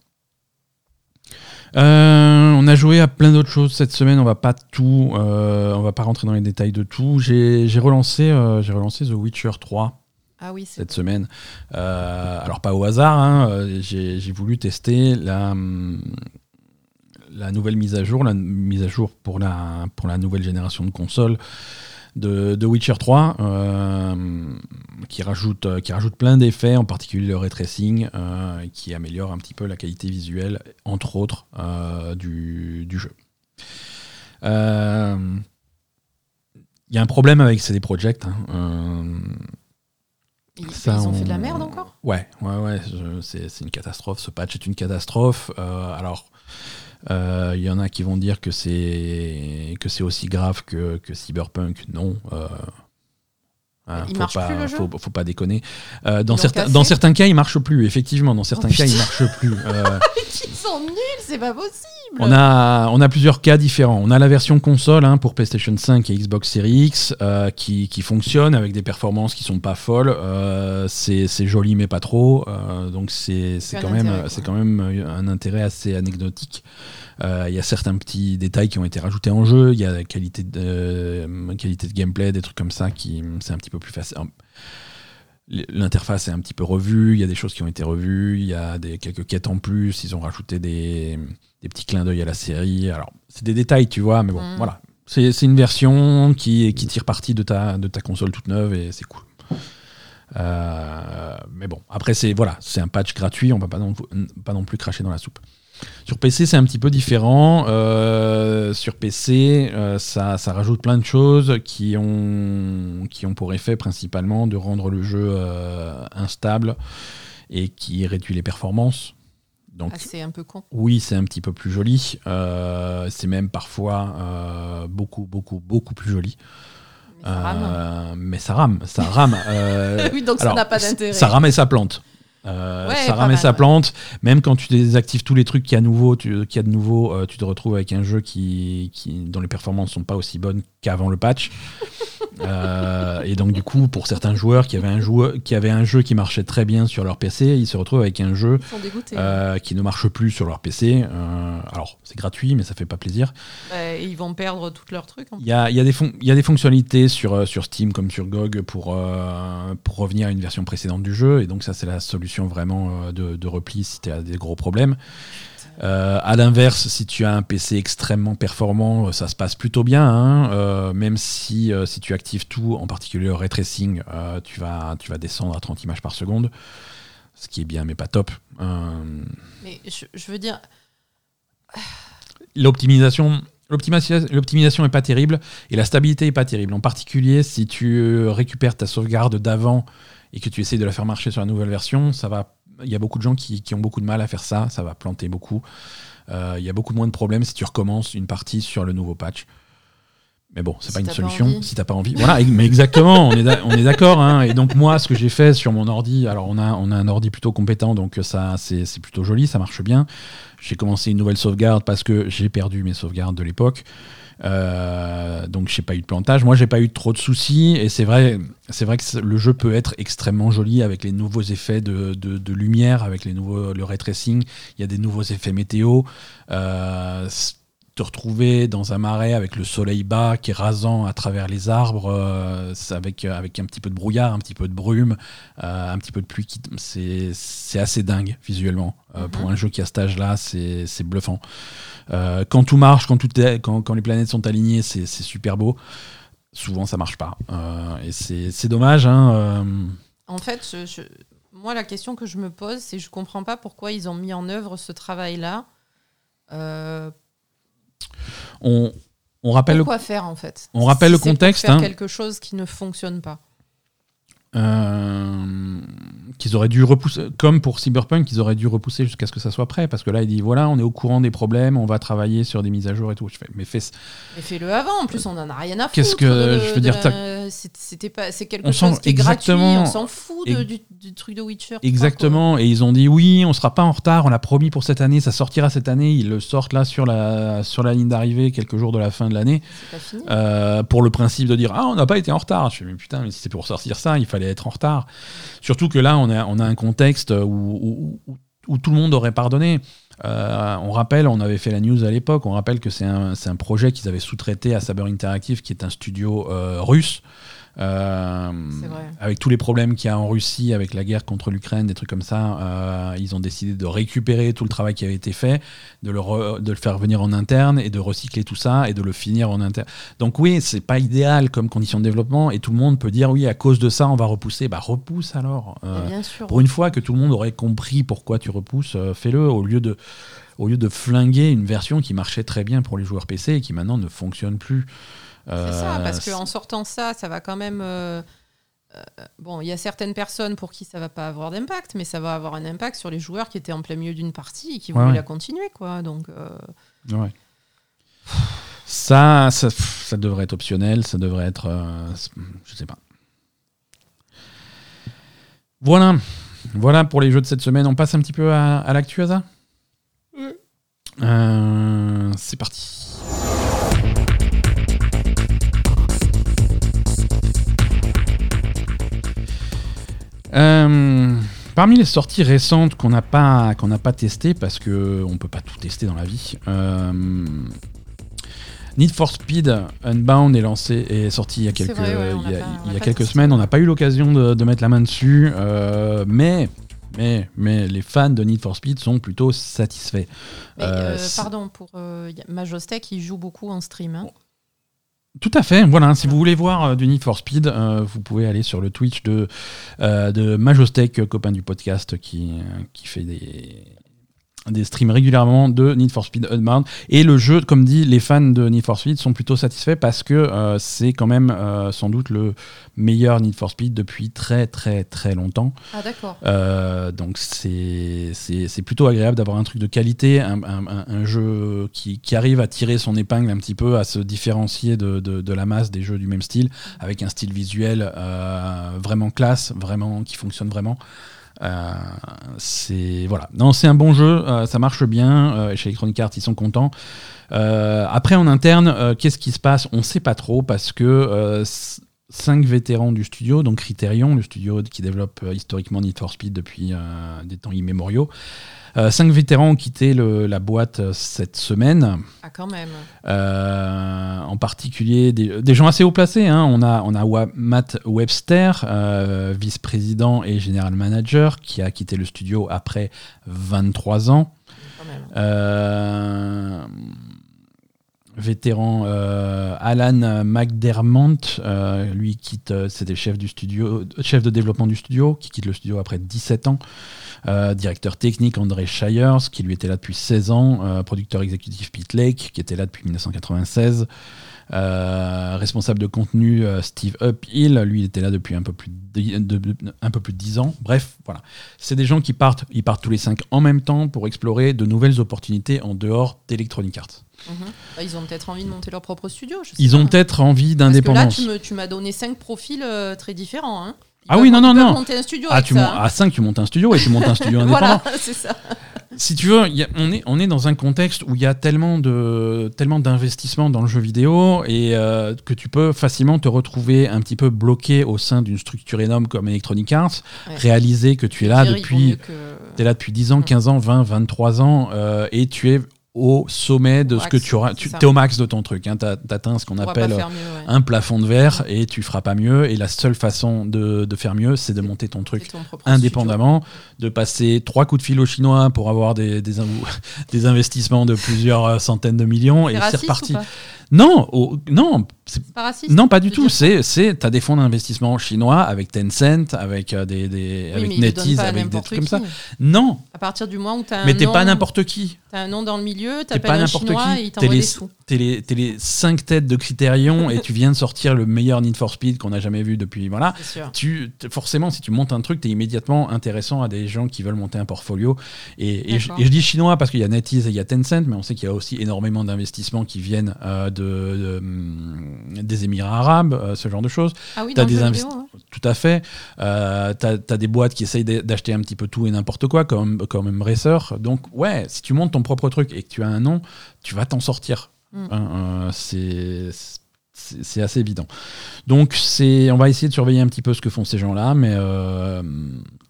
On a joué à plein d'autres choses cette semaine. On va pas tout, on va pas rentrer dans les détails de tout. J'ai relancé, j'ai relancé The Witcher 3 ah oui, cette semaine. alors pas au hasard. Hein, j'ai voulu tester la, la nouvelle mise à jour, la mise à jour pour la, pour la nouvelle génération de consoles, de, de Witcher 3 qui, rajoute, qui rajoute plein d'effets, en particulier le ray tracing, qui améliore un petit peu la qualité visuelle, entre autres, du, du, jeu. Il y a un problème avec CD Projekt. Hein. Ils, ont fait de la merde encore? Ouais, ouais, ouais, c'est une catastrophe. Ce patch est une catastrophe. Euh, alors, il euh, y en a qui vont dire que c'est que c'est aussi grave que, que Cyberpunk. Non. Euh, Hein, il faut marche pas, plus le jeu faut, pas déconner. Euh, dans, certains, dans certains cas, il marche plus. Effectivement, dans certains oh, cas, il marche plus. Euh, Ils sont nuls, c'est pas possible. On a, on a plusieurs cas différents. On a la version console hein, pour PlayStation 5 et Xbox Series X euh, qui, qui, fonctionne avec des performances qui sont pas folles. c'est joli mais pas trop. donc c'est quand, même, c'est quand même un intérêt assez anecdotique. Euh, il y a certains petits détails qui ont été rajoutés en jeu. Il y a la qualité de, euh, qualité de gameplay, des trucs comme ça qui c'est un petit peu plus facile. L'interface est un petit peu revue, il y a des choses qui ont été revues, il y a des, quelques quêtes en plus, ils ont rajouté des, des petits clins d'œil à la série. Alors, c'est des détails, tu vois, mais bon, mm. voilà. C'est une version qui, qui tire parti de ta, de ta console toute neuve et c'est cool. Euh, mais bon, après, c'est voilà, un patch gratuit, on ne va pas pas non plus cracher dans la soupe. Sur PC, c'est un petit peu différent. Euh, sur PC, euh, ça, rajoute plein de choses qui ont, qui ont pour effet principalement de rendre le jeu euh, instable et qui réduit les performances. Donc, ah, c'est un peu con. Oui, c'est un petit peu plus joli. c'est même parfois beaucoup, beaucoup, beaucoup plus joli. Mais ça rame. mais ça rame, ça rame. oui, donc ça n'a pas d'intérêt. Ça rame et ça plante. Euh, ça ramène sa plante. Même quand tu désactives tous les trucs qu'il y a, nouveau, tu, a de nouveau, euh, tu te retrouves avec un jeu qui, qui, dont les performances sont pas aussi bonnes qu'avant le patch. Euh, et donc du coup, pour certains joueurs qui avaient, un joueur, qui avaient un jeu qui marchait très bien sur leur PC, ils se retrouvent avec un jeu euh, qui ne marche plus sur leur PC. Euh, alors c'est gratuit, mais ça fait pas plaisir. ils vont perdre tous leurs trucs. Il y a, y, a y a, des fonctionnalités sur, sur Steam comme sur GOG pour, pour revenir à une version précédente du jeu. Et donc ça, c'est la solution vraiment de, de repli si tu as des gros problèmes. Euh, à l'inverse, si tu as un PC extrêmement performant, euh, ça se passe plutôt bien. Hein. Euh, même si, si tu actives tout, en particulier le ray tracing, tu, vas, tu vas descendre à 30 images par seconde. Ce qui est bien, mais pas top. Mais je, veux dire. L'optimisation. L'optimisation n'est pas terrible et la stabilité n'est pas terrible. En particulier, si tu récupères ta sauvegarde d'avant et que tu essayes de la faire marcher sur la nouvelle version, ça va il y a beaucoup de gens qui, ont beaucoup de mal à faire ça, ça va planter beaucoup. Euh, il y a beaucoup moins de problèmes si tu recommences une partie sur le nouveau patch. Mais bon, c'est pas une solution si t'as pas envie. Voilà, mais exactement, on est d'accord. Hein. Et donc moi, ce que j'ai fait sur mon ordi, alors on a, on a un ordi plutôt compétent, donc ça c'est plutôt joli, ça marche bien. J'ai commencé une nouvelle sauvegarde parce que j'ai perdu mes sauvegardes de l'époque. Euh, donc j'ai pas eu de plantage. Moi j'ai pas eu trop de soucis et c'est vrai, c'est vrai que le jeu peut être extrêmement joli avec les nouveaux effets de, lumière, avec le ray tracing. Il y a des nouveaux effets météo. Euh, te retrouver dans un marais avec le soleil bas qui est rasant à travers les arbres, euh, avec, avec un petit peu de brouillard, un petit peu de brume, un petit peu de pluie, c'est assez dingue visuellement. Pour mhm. un jeu qui a cet âge-là, c'est bluffant. Euh, quand tout marche, quand, tout quand, les planètes sont alignées, c'est super beau. Souvent, ça marche pas. Euh, et c'est dommage. Hein, euh. En fait, moi, la question que je me pose, c'est je comprends pas pourquoi ils ont mis en œuvre ce travail-là. On, on, rappelle Pourquoi faire en fait On rappelle le contexte. Pour faire hein. quelque chose qui ne fonctionne pas. Euh, qu'ils auraient dû repousser, comme pour Cyberpunk, qu'ils auraient dû repousser jusqu'à ce que ça soit prêt, parce que là, il dit voilà, on est au courant des problèmes, on va travailler sur des mises à jour et tout. Je fais, mais fais. Mais fais-le avant. En plus, on en a rien à foutre. Qu'est-ce que je veux dire C'était pas, c'est quelque chose qui est gratuit. On s'en fout du, truc de Witcher. Exactement. Et ils ont dit oui, on sera pas en retard. On l'a promis pour cette année. Ça sortira cette année. Ils le sortent là sur la sur la ligne d'arrivée quelques jours de la fin de l'année. Euh, pour le principe de dire ah, on n'a pas été en retard. Je fais mais putain, mais si c'est pour sortir ça, il fallait être en retard. Surtout que là, on a, un contexte où, tout le monde aurait pardonné. Euh, on rappelle, on avait fait la news à l'époque, on rappelle que c'est un, un, projet qu'ils avaient sous-traité à Saber Interactive, qui est un studio euh, russe. Euh, avec tous les problèmes qu'il y a en Russie, avec la guerre contre l'Ukraine, des trucs comme ça, euh, ils ont décidé de récupérer tout le travail qui avait été fait, de le, re- de le faire venir en interne et de recycler tout ça et de le finir en interne. Donc oui, c'est pas idéal comme condition de développement et tout le monde peut dire oui, à cause de ça, on va repousser. Bah repousse alors. Euh, Mais bien sûr. pour une fois que tout le monde aurait compris pourquoi tu repousses, fais-le au lieu de au lieu de flinguer une version qui marchait très bien pour les joueurs PC et qui maintenant ne fonctionne plus. C'est ça, Euh, parce c'est- qu'en sortant ça, ça va quand même. euh, euh, bon, il y a certaines personnes pour qui ça va pas avoir d'impact, mais ça va avoir un impact sur les joueurs qui étaient en plein milieu d'une partie et qui Ouais, voulaient ouais. la continuer, quoi. Donc, euh, Ouais. Ça, ça, ça devrait être optionnel, ça devrait être. euh, je sais pas. Voilà. Voilà pour les jeux de cette semaine. On passe un petit peu à, à l'actu, Asa? Euh, C'est parti. Parmi les sorties récentes qu'on n'a pas qu'on n'a pas testées parce que on peut pas tout tester dans la vie. euh, Need for Speed Unbound est lancé est sorti il y a quelques vrai, ouais, on il y a, pas- il y quelques semaines. On n'a pas eu l'occasion de, de mettre la main dessus, euh, mais mais mais les fans de Need for Speed sont plutôt satisfaits. mais, Euh, euh, pardon, pour euh, Majostec, il joue beaucoup en stream. hein. Tout à fait. Voilà. Si vous voulez voir euh, du Need for Speed, euh, vous pouvez aller sur le Twitch de, euh, de Majostec, copain du podcast, qui, euh, qui fait des, des streams régulièrement de Need for Speed Unbound. Et le jeu, comme dit, les fans de Need for Speed sont plutôt satisfaits parce que euh, c'est quand même euh, sans doute le meilleur Need for Speed depuis très très très longtemps. Ah, d'accord. Euh, donc c'est plutôt agréable d'avoir un truc de qualité, un, un- un- un jeu qui, qui arrive à tirer son épingle un petit peu, à se différencier de, de- de la masse des jeux du même style, avec un style visuel vraiment classe, vraiment qui fonctionne vraiment. Euh, c'est voilà, non, c'est un bon jeu, euh, ça marche bien. euh, chez Electronic Arts, ils sont contents. Euh, après, en interne, euh, qu'est-ce qui se passe? On ne sait pas trop parce que cinq vétérans du studio, donc Criterion, le studio qui développe euh, historiquement Need for Speed depuis euh, des temps immémoriaux, euh, cinq vétérans ont quitté le- la boîte cette semaine. Ah, quand même. En particulier des, des gens assez haut placés. hein. On a, on a Wa- Matt Webster, vice-président et général manager, qui a quitté le studio après 23 ans. Quand même. Vétéran euh, Alan McDermott, euh, lui quitte, euh, c'était chef de développement du studio, qui quitte le studio après 17 ans. Directeur technique André Shires, qui lui était là depuis 16 ans. Producteur exécutif Pete Lake, qui était là depuis 1996. Euh, responsable de contenu Steve Uphill, lui il était là depuis un peu plus de, de- de- un peu plus de 10 ans. Bref, voilà. C'est des gens qui partent, ils partent tous les cinq en même temps pour explorer de nouvelles opportunités en dehors d'Electronic Arts. Mhm. Bah, ils ont peut-être envie de monter leur propre studio. je sais Ils pas. ont peut-être envie que là, d'indépendance. tu m'as donné cinq profils euh, très différents. hein. Ils Ah oui, non, non, non. monter un studio Ah, avec tu ça, hein. à 5, tu montes un studio et tu montes un studio indépendant. Voilà, c'est ça. Si tu veux, il y a- on, est, on est dans un contexte où il y a tellement de tellement d'investissement dans le jeu vidéo et euh, que tu peux facilement te retrouver un petit peu bloqué au sein d'une structure énorme comme Electronic Arts, Ouais. réaliser que tu es là depuis que- T'es là depuis 10 ans, Mm. 15 ans, 20, 23 ans, euh, et tu es au sommet de ce que tu auras. Tu es au max de ton truc. Hein, T'as atteint ce qu'on appelle faire mieux, ouais. un plafond de verre et tu feras pas mieux. Et la seule façon de, de faire mieux, c'est de monter ton truc ton indépendamment, de passer trois coups de fil aux Chinois pour avoir des, des, des investissements de plusieurs euh, centaines de millions, et C'est reparti. Non, non, pas raciste non, pas du tout. C'est, c'est, t'as des fonds d'investissement chinois avec Tencent, avec euh, des, des Oui, avec NetEase, avec des trucs comme ça. Non, À partir du moment où tu as un mais t'es nom, pas n'importe qui. t'as un nom dans le milieu, T'es t'appelles pas un n'importe chinois qui. et il T'es t'envoie des sous. t'es les, t'es les cinq têtes de Criterion et tu viens de sortir le meilleur Need for Speed qu'on a jamais vu depuis. Voilà. Tu, t'es- forcément, si tu montes un truc, tu es immédiatement intéressant à des gens qui veulent monter un portfolio. Et, et je, D'accord. et je dis chinois parce qu'il y a NetEase et il y a Tencent, mais on sait qu'il y a aussi énormément d'investissements qui viennent euh, de, de, des Émirats arabes, euh, ce genre de choses. Ah oui, dans des vidéo. Tout à fait. Euh, t'as as des boîtes qui essayent d'acheter un petit peu tout et n'importe quoi, comme, comme Embracer. Donc, ouais, si tu montes ton propre truc et que tu as un nom, tu vas t'en sortir. Mm. Hein, euh, c'est. C'est c'est assez évident. Donc, c'est, on va essayer de surveiller un petit peu ce que font ces gens-là, mais euh,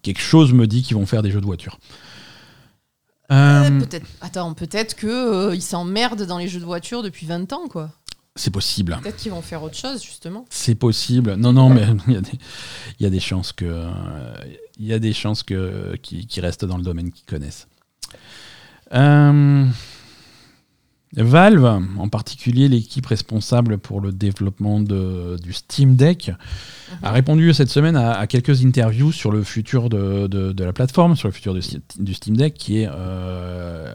quelque chose me dit qu'ils vont faire des jeux de voiture. Euh, peut-être. Attends, peut-être que euh, s'emmerdent dans les jeux de voiture depuis 20 ans, quoi. C'est possible. Peut-être qu'ils vont faire autre chose, justement. C'est possible. Non, non, mais il y, a des, il y a des chances que, il y a des chances que qui, qui restent dans le domaine qu'ils connaissent. Euh, Valve, en particulier l'équipe responsable pour le développement de, du Steam Deck, a Mhm. répondu cette semaine à, à quelques interviews sur le futur de, de- de la plateforme, sur le futur du, du Steam Deck, qui est, euh,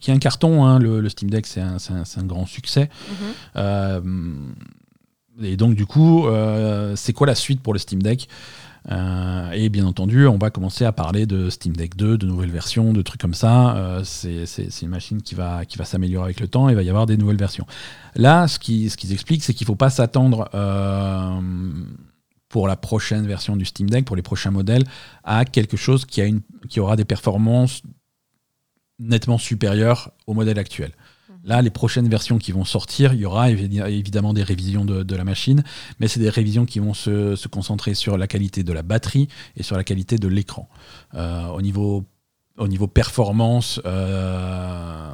qui est un carton. hein. Le, le Steam Deck, c'est un, un grand succès. Mhm. Euh, et donc, du coup, euh, c'est quoi la suite pour le Steam Deck? Euh, Et bien entendu, on va commencer à parler de Steam Deck 2, de nouvelles versions, de trucs comme ça. Euh, c'est une machine qui va, qui va s'améliorer avec le temps et il va y avoir des nouvelles versions. Là, ce qu'ils ce expliquent, c'est qu'il ne faut pas s'attendre euh, pour la prochaine version du Steam Deck, pour les prochains modèles, à quelque chose qui, a une, qui aura des performances nettement supérieures au modèle actuel. Là, les prochaines versions qui vont sortir, il y aura évi- évidemment des révisions de, la machine, mais c'est des révisions qui vont se, concentrer sur la qualité de la batterie et sur la qualité de l'écran. Euh, au, niveau, au niveau performance euh,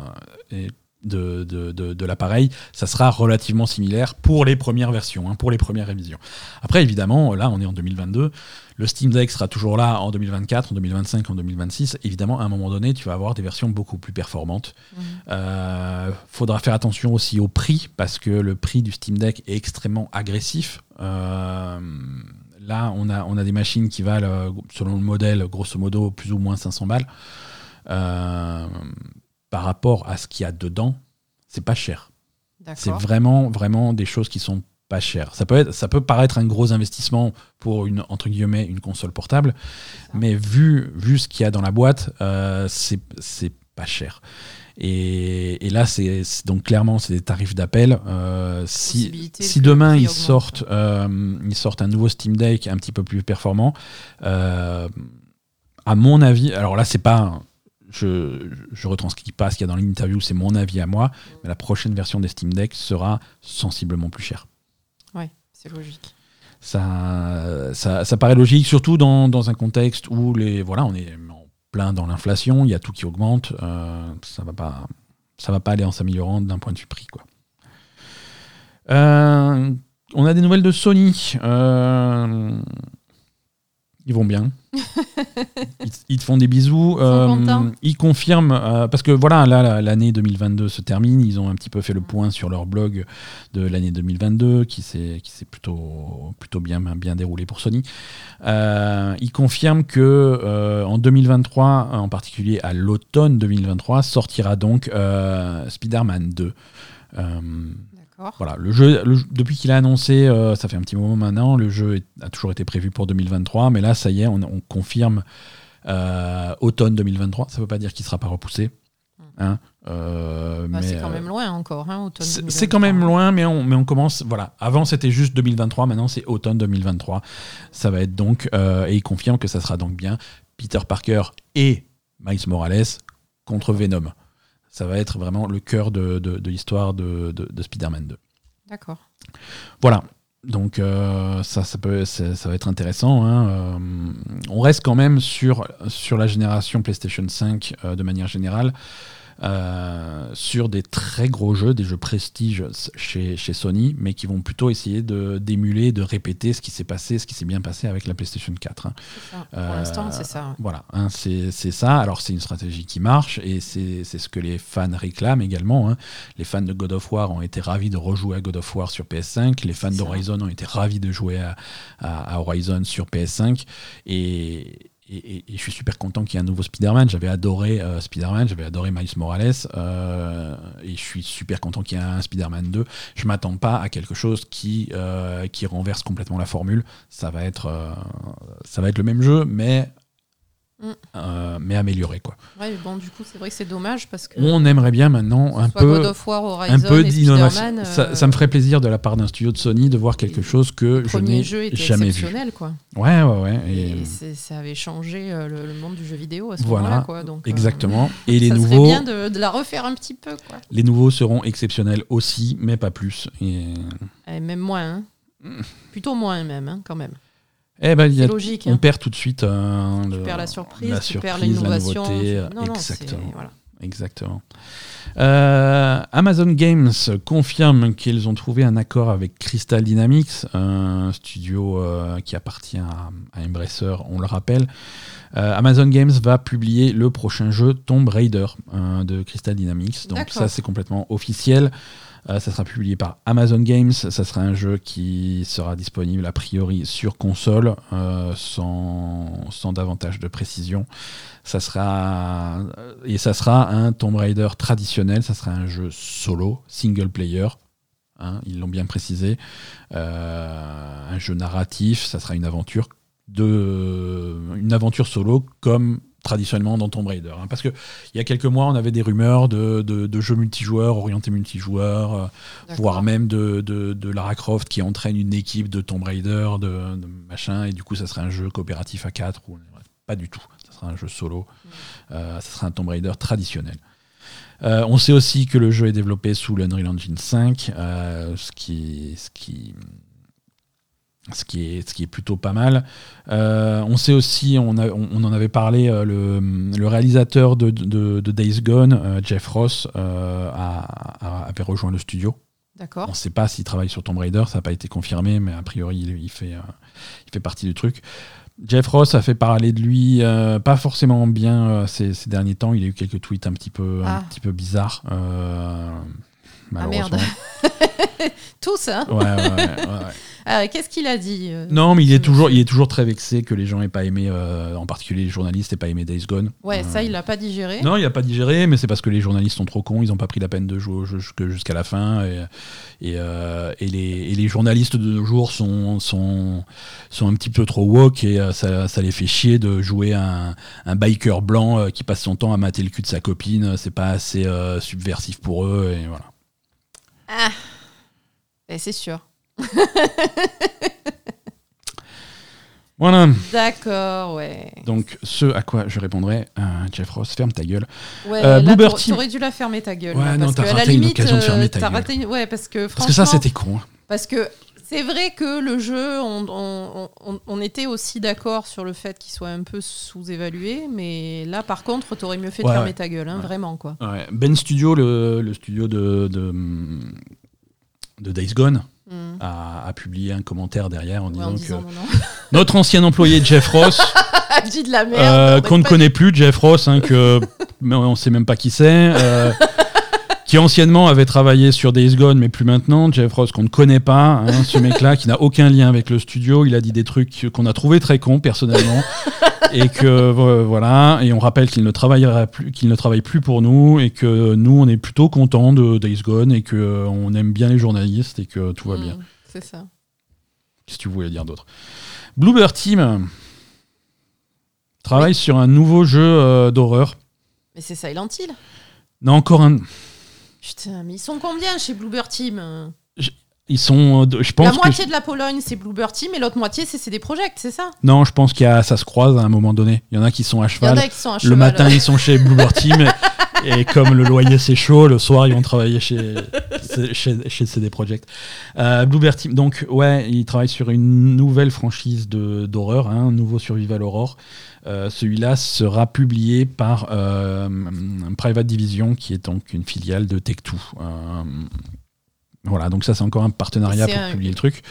de, de, de- de l'appareil, ça sera relativement similaire pour les premières versions, hein, pour les premières révisions. Après, évidemment, là, on est en 2022. Le Steam Deck sera toujours là en 2024, en 2025, en 2026. Évidemment, à un moment donné, tu vas avoir des versions beaucoup plus performantes. Mhm. Euh, faudra faire attention aussi au prix parce que le prix du Steam Deck est extrêmement agressif. Euh, là, on a, on a des machines qui valent, selon le modèle, grosso modo, plus ou moins 500 balles. Euh, par rapport à ce qu'il y a dedans, c'est pas cher. C'est vraiment, vraiment des choses qui sont pas chères. Ça peut, être, ça peut paraître un gros investissement pour une, entre guillemets, une console portable, mais vu, vu ce qu'il y a dans la boîte, euh, c'est pas cher. Et, et là, c'est donc clairement, c'est des tarifs d'appel. Euh, si, si demain ils sortent, euh, ils sortent un nouveau Steam Deck un petit peu plus performant, à mon avis, alors là, c'est pas. Je, je retranscris pas ce qu'il y a dans l'interview, c'est mon avis à moi, mais la prochaine version des Steam Deck sera sensiblement plus chère. Ouais, c'est logique. Ça, ça, ça paraît logique, surtout dans, dans un contexte où les, voilà, on est en plein dans l'inflation, il y a tout qui augmente, euh, ça va pas, ça va pas aller en s'améliorant d'un point de vue prix. Quoi. Euh, on a des nouvelles de Sony. Euh, ils vont bien. ils, ils te font des bisous. Euh, ils confirment, euh, parce que voilà, là, la- l'année 2022 se termine. Ils ont un petit peu fait le point sur leur blog de l'année 2022, qui s'est plutôt, plutôt bien, bien déroulé pour Sony. Euh, ils confirment que euh, en 2023, en particulier à l'automne 2023, sortira donc euh, Spider-Man 2. Voilà, le jeu, le depuis qu'il a annoncé, euh, ça fait un petit moment maintenant, le jeu est- a toujours été prévu pour 2023, mais là, ça y est, on, on confirme euh, automne 2023. Ça ne veut pas dire qu'il ne sera pas repoussé. hein, euh, Bah, mais, c'est quand même loin encore, hein, automne c'est 2023. c'est quand même loin, mais on, mais on commence. Voilà. Avant, c'était juste 2023. Maintenant, c'est automne 2023. Ça va être donc. euh, et il confirme que ça sera donc bien Peter Parker et Miles Morales contre Venom. Ça va être vraiment le cœur de, de- de l'histoire de, de- de Spider-Man 2. D'accord. Voilà. Donc euh, ça, ça, peut, ça, ça va être intéressant. hein. Euh, on reste quand même sur, sur la génération PlayStation 5 euh, de manière générale, euh, sur des très gros jeux, des jeux prestige chez, chez Sony, mais qui vont plutôt essayer de- d'émuler, de, répéter ce qui s'est passé, ce qui s'est bien passé avec la PlayStation 4. hein. Ça. Pour Euh, l'instant, c'est ça. Voilà, hein, c'est ça. Alors c'est une stratégie qui marche et c'est ce que les fans réclament également. hein. Les fans de God of War ont été ravis de rejouer à God of War sur PS5. Les fans d'Horizon ont été ravis de jouer à, à- à Horizon sur PS5. Et, et- je suis super content qu'il y ait un nouveau Spider-Man. J'avais adoré euh, Spider-Man, j'avais adoré Miles Morales. euh, et je suis super content qu'il y ait un Spider-Man 2. Je m'attends pas à quelque chose qui, euh, qui renverse complètement la formule. Ça va être, ça va être le même jeu, mais Mm. euh, mais amélioré quoi. Ouais, mais bon, du coup, c'est vrai que c'est dommage parce que. On aimerait bien maintenant un peu War, Horizon un peu d'innovation. Ça, euh, ça me ferait plaisir de la part d'un studio de Sony de voir quelque chose que le je n'ai jamais vu. exceptionnel, quoi. Ouais ouais ouais. Et, Et, c'est- ça avait changé euh, le, le monde du jeu vidéo à ce Voilà, moment-là, quoi. Donc, euh, exactement. Et les ça serait nouveaux, bien de, de la refaire un petit peu, quoi. les nouveaux seront exceptionnels aussi, mais pas plus. Et, Et même moins, hein. Mm. Plutôt moins, même, hein, quand même. Eh ben, y a- logique. on hein. perd tout de suite euh, Tu le- perds la surprise, la tu perds l'innovation. nouveauté, tu- Non, exactement. voilà. exactement. Euh, Amazon Games confirme qu'ils ont trouvé un accord avec Crystal Dynamics, un studio euh, qui appartient à, à, Embracer, on le rappelle. Euh, Amazon Games va publier le prochain jeu Tomb Raider de Crystal Dynamics. Donc ça c'est complètement officiel. Ça sera publié par Amazon Games. Ça sera un jeu qui sera disponible a priori sur console sans, sans davantage de précision ça sera et ça sera un Tomb Raider traditionnel, ça sera un jeu solo, single player. Hein, ils l'ont bien précisé, euh, un jeu narratif, ça sera une aventure de une aventure solo comme traditionnellement dans Tomb Raider. Hein. parce qu'il y a quelques mois, on avait des rumeurs de, de, jeux multijoueurs, orientés multijoueurs, euh, voire même de, de, Lara Croft qui entraîne une équipe de Tomb Raider, de, machin, et du coup, ça serait un jeu coopératif à 4. Ou, pas du tout sera un jeu solo, euh, ce sera un Tomb Raider traditionnel. Euh, on sait aussi que le jeu est développé sous l'Unreal Engine 5, euh, ce, qui, ce, qui, ce, qui est, ce qui est plutôt pas mal. on sait aussi, on, on, en avait parlé, le, le, réalisateur de, de, Days Gone, Jeff Ross, a, avait rejoint le studio. D'accord. On ne sait pas s'il travaille sur Tomb Raider, ça n'a pas été confirmé, mais a priori il, fait, il fait partie du truc. Jeff Ross a fait parler de lui euh, pas forcément bien euh, ces, derniers temps. Il a eu quelques tweets un petit peu, un ah. petit peu bizarres. Euh, ah merde. Tous, hein Ouais, ouais, ouais. Euh, qu'est-ce qu'il a dit euh, Non, mais il est, toujours, il est toujours très vexé que les gens aient pas aimé, euh, en particulier les journalistes, aient pas aimé Days Gone. Ouais, ça, il l'a pas digéré. Non, il n'a pas digéré, mais c'est parce que les journalistes sont trop cons, ils n'ont pas pris la peine de jouer jusqu'à la fin. Et, et, et, les, les, journalistes de nos jours sont, sont, sont un petit peu trop woke et ça, ça les fait chier de jouer un, un biker blanc qui passe son temps à mater le cul de sa copine. C'est pas assez subversif pour eux, et voilà. Ah, c'est sûr. voilà. D'accord, ouais. Donc, ce à quoi je répondrais, euh, Jeff Ross, ferme ta gueule. Ouais, euh, T'aurais dû la fermer ta gueule. Ouais, non, t'as raté une occasion de fermer ta gueule. Ouais, parce que Parce que ça, c'était con. Hein. Parce que c'est vrai que le jeu, on, on, était aussi d'accord sur le fait qu'il soit un peu sous-évalué, mais là, par contre, t'aurais mieux fait de fermer ta gueule, hein, vraiment, quoi. Ben Studio, le, le studio de, de, de Days Gone, Mm. a, publié un commentaire derrière en disant que notre ancien employé Jeff Ross, dit de la merde, euh, qu'on ne connaît plus, Jeff Ross, hein, que mais on sait même pas qui c'est. Euh, qui anciennement avait travaillé sur Days Gone, mais plus maintenant. Jeff Ross, qu'on ne connaît pas, hein, ce mec-là, qui n'a aucun lien avec le studio. Il a dit des trucs qu'on a trouvé très cons, personnellement. et que, voilà. Et on rappelle qu'il ne, travaillera plus, qu'il ne travaille plus pour nous, et que nous, on est plutôt contents de Days Gone, et qu'on euh, aime bien les journalistes, et que tout va bien. Mmh, c'est ça. Qu'est-ce que tu voulais dire d'autre? Bluebird Team travaille sur un nouveau jeu euh, d'horreur. Mais c'est Silent Hill Non, encore un. Putain, mais ils sont combien chez Bluebird Team ils sont, euh, je pense la moitié de la Pologne, c'est Bluebird Team, et l'autre moitié, c'est CD Projekt, c'est ça? Non, je pense qu'il ça se croise à un moment donné. Il y en a qui sont à cheval. Il y en a qui sont à cheval. Le matin, ils sont chez Bluebird Team, et, comme le loyer c'est chaud, le soir, ils vont travailler chez, chez, CD Projekt. Euh, Bluebird Team, donc ouais, ils travaillent sur une nouvelle franchise d'horreur, hein, un nouveau Survival Horror. Euh, celui-là sera publié par euh, Private Division, qui est donc une filiale de Tech2. Euh, voilà, donc ça c'est encore un partenariat pour publier le truc.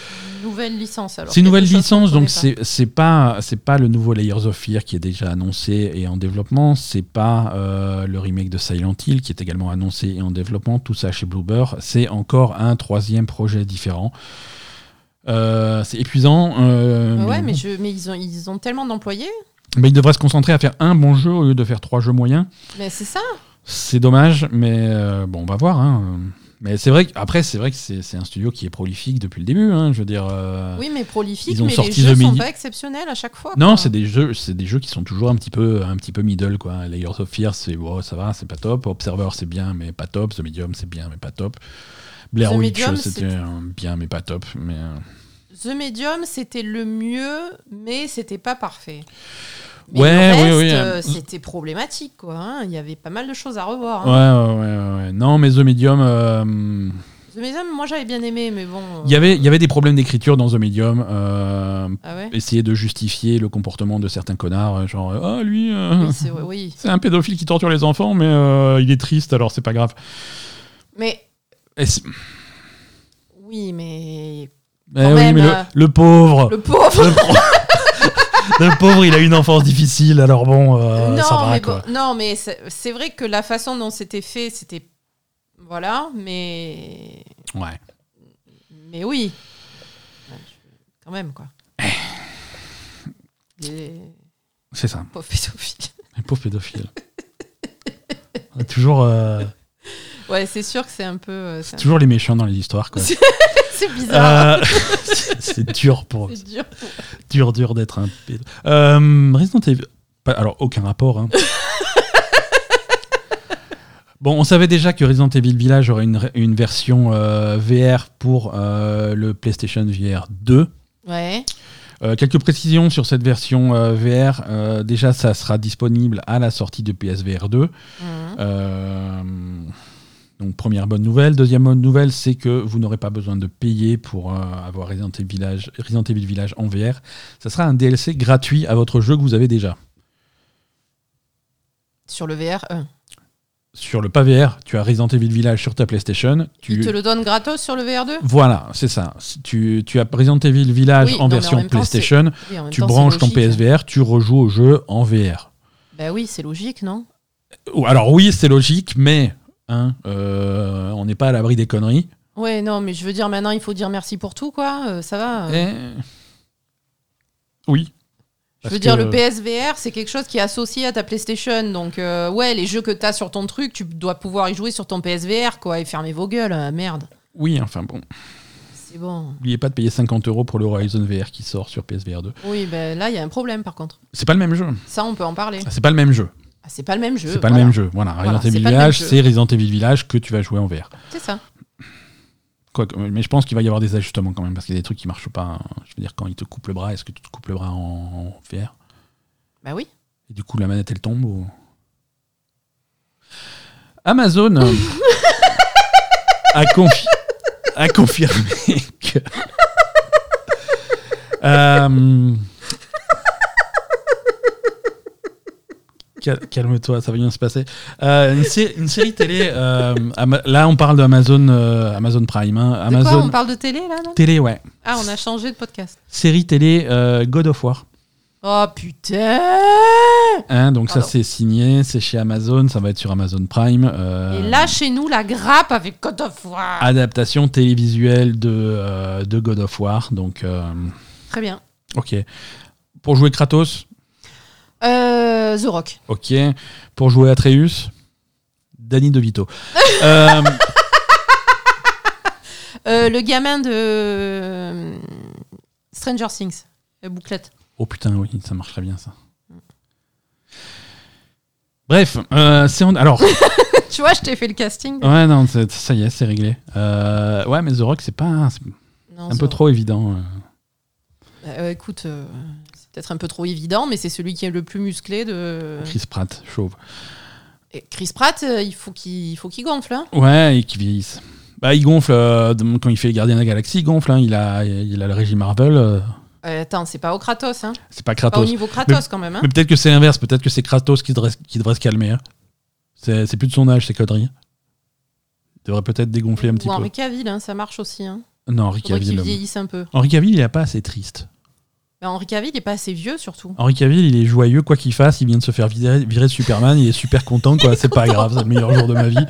Nouvelle licence alors. C'est une nouvelle licence, donc c'est pas c'est pas le nouveau Layers of Fear qui est déjà annoncé et en développement, c'est pas le remake de Silent Hill qui est également annoncé et en développement, tout ça chez Bluebird, c'est encore un troisième projet différent. c'est épuisant. ouais, mais, je, mais ils, ont, ils ont tellement d'employés. Mais il devrait se concentrer à faire un bon jeu au lieu de faire trois jeux moyens. Mais c'est ça. C'est dommage, mais euh, bon, on va voir. Hein. Mais c'est vrai après c'est vrai que c'est un studio qui est prolifique depuis le début. Hein, je veux dire. Euh, oui, mais prolifique, mais les jeux sont pas exceptionnels à chaque fois. Non, c'est des jeux, c'est des jeux qui sont toujours un petit peu, un petit peu middle quoi. Layers of Fear, c'est oh, ça va, c'est pas top. Observer, c'est bien, mais pas top. The Medium, c'est bien, mais pas top. Blair Witch, c'était bien, mais pas top. Mais euh, The Medium, c'était le mieux, mais c'était pas parfait. Mais ouais, oui, oui. Euh, c'était problématique, quoi. Hein. Il y avait pas mal de choses à revoir. Hein. Ouais, ouais, ouais, Non, mais The Medium. Euh, The Medium, moi j'avais bien aimé, mais bon. Il y avait, il y avait des problèmes d'écriture dans The Medium. euh, Ah ouais? essayer de justifier le comportement de certains connards, euh, genre ah lui, euh, Oui, c'est oui. un pédophile qui torture les enfants, mais euh, il est triste, alors c'est pas grave. Mais oui, mais Eh oui, même, mais le, euh, le pauvre, le pauvre. le, pro- le pauvre, il a une enfance difficile, alors bon, euh, non, ça va mais quoi. bon, non, mais c'est vrai que la façon dont c'était fait, c'était voilà, mais Ouais. mais oui, quand même quoi. Les C'est ça, pauvres pédophiles. un pauvre pédophile. On est toujours, euh, Ouais, c'est sûr que c'est un peu. c'est toujours les méchants dans les histoires. Quoi. C'est bizarre. Euh, c'est dur pour C'est dur. dur dur d'être un pédo. Euh, Resident Evil. pas- alors aucun rapport. hein. bon, on savait déjà que Resident Evil Village aurait une, une version euh, VR pour euh, le PlayStation VR 2. Ouais. Euh, quelques précisions sur cette version euh, VR. Euh, déjà, ça sera disponible à la sortie de PSVR 2. Mhm. Euh, donc première bonne nouvelle. Deuxième bonne nouvelle, c'est que vous n'aurez pas besoin de payer pour euh, avoir Resident Evil, Village, Resident Evil Village en VR. Ça sera un DLC gratuit à votre jeu que vous avez déjà. Sur le VR 1. Sur le pas VR, tu as Resident Evil Village sur ta PlayStation. Tu... Il te le donne gratos sur le VR 2 Voilà, c'est ça. Tu, tu as Resident Evil Village Oui, en non, mais en version temps, PlayStation, Oui, tu temps, branches ton. PSVR, tu rejoues au jeu en VR. Bah oui, c'est logique, non? Alors oui, c'est logique, mais hein, euh, on n'est pas à l'abri des conneries. Ouais, non, mais je veux dire, maintenant, il faut dire merci pour tout, quoi. euh, ça va. euh. Et- Oui. Je Parce veux dire, que- le PSVR, c'est quelque chose qui est associé à ta PlayStation. Donc, euh, ouais, les jeux que tu as sur ton truc, tu dois pouvoir y jouer sur ton PSVR, quoi. Et fermez vos gueules, euh, merde. Oui, enfin bon. C'est bon. N'oubliez pas de payer 50 euros pour le Horizon VR qui sort sur PSVR 2. Oui, ben là, il y a un problème, par contre. C'est pas le même jeu. Ça, on peut en parler. Ah, C'est pas le même jeu. Ah, c'est pas le même jeu. C'est pas voilà. le même jeu. Voilà, Voilà, Resident Evil Village, c'est Resident Evil Village que tu vas jouer en VR. C'est ça. Mais je pense qu'il va y avoir des ajustements quand même parce qu'il y a des trucs qui marchent pas. Je veux dire, quand il te coupe le bras, est-ce que tu te coupes le bras en, VR Bah oui. Et du coup, la manette elle tombe ou... Amazon a, confi- a confirmé que. Euh, Calme-toi, ça va bien se passer. Euh, une, sé- une série télé. euh, là, on parle d'Amazon euh, Amazon Prime. hein. De quoi Amazon on parle de télé, là, non? Télé, ouais. Ah, on a changé de podcast. Série télé God of War. Oh, putain Hein, donc ça c'est signé, c'est chez Amazon, ça va être sur Amazon Prime. euh, Et là, chez nous, la grappe avec God of War. adaptation télévisuelle de, euh, de God of War. Donc, euh, Très bien. ok. Pour jouer Kratos, Euh, The Rock. ok. Pour jouer Atreus, Danny DeVito. Euh, Euh, le gamin de euh, Stranger Things. La bouclette. oh putain, oui, ça marcherait bien ça. Bref, euh, c'est en- alors tu vois, je t'ai fait le casting. ouais non c'est- ça y est c'est réglé. Euh, ouais mais The Rock c'est pas c'est Non, un peu trop évident. euh. Euh, écoute, euh, peut-être un peu trop évident, mais c'est celui qui est le plus musclé de. Chris Pratt chauve. Et Chris Pratt, euh, il faut qu'il il faut qu'il gonfle. Hein. Ouais, et qui vieillisse. Bah, il gonfle euh, quand il fait les Gardiens de la Galaxie, il gonfle. hein. Il, a, il a le régime Marvel. euh, Euh, attends, c'est pas au Kratos. Hein. c'est pas Pas au Kratos. niveau Kratos quand même. Hein. Mais peut-être que c'est l'inverse. Peut-être que c'est Kratos qui devrait, qui devrait se calmer. C'est plus de son âge, ces conneries. Il devrait peut-être dégonfler un petit Ou peu. Henri Cavill, ça marche aussi. Non, Henri qu'il Cavill. euh, vieillisse un peu. Henri Cavill, il est pas assez triste. Henri Cavill, il est pas assez vieux surtout. Henri Cavill, il est joyeux, quoi qu'il fasse. Il vient de se faire virer, virer de Superman. Il est super content, quoi. C'est pas grave, c'est le meilleur jour de ma vie.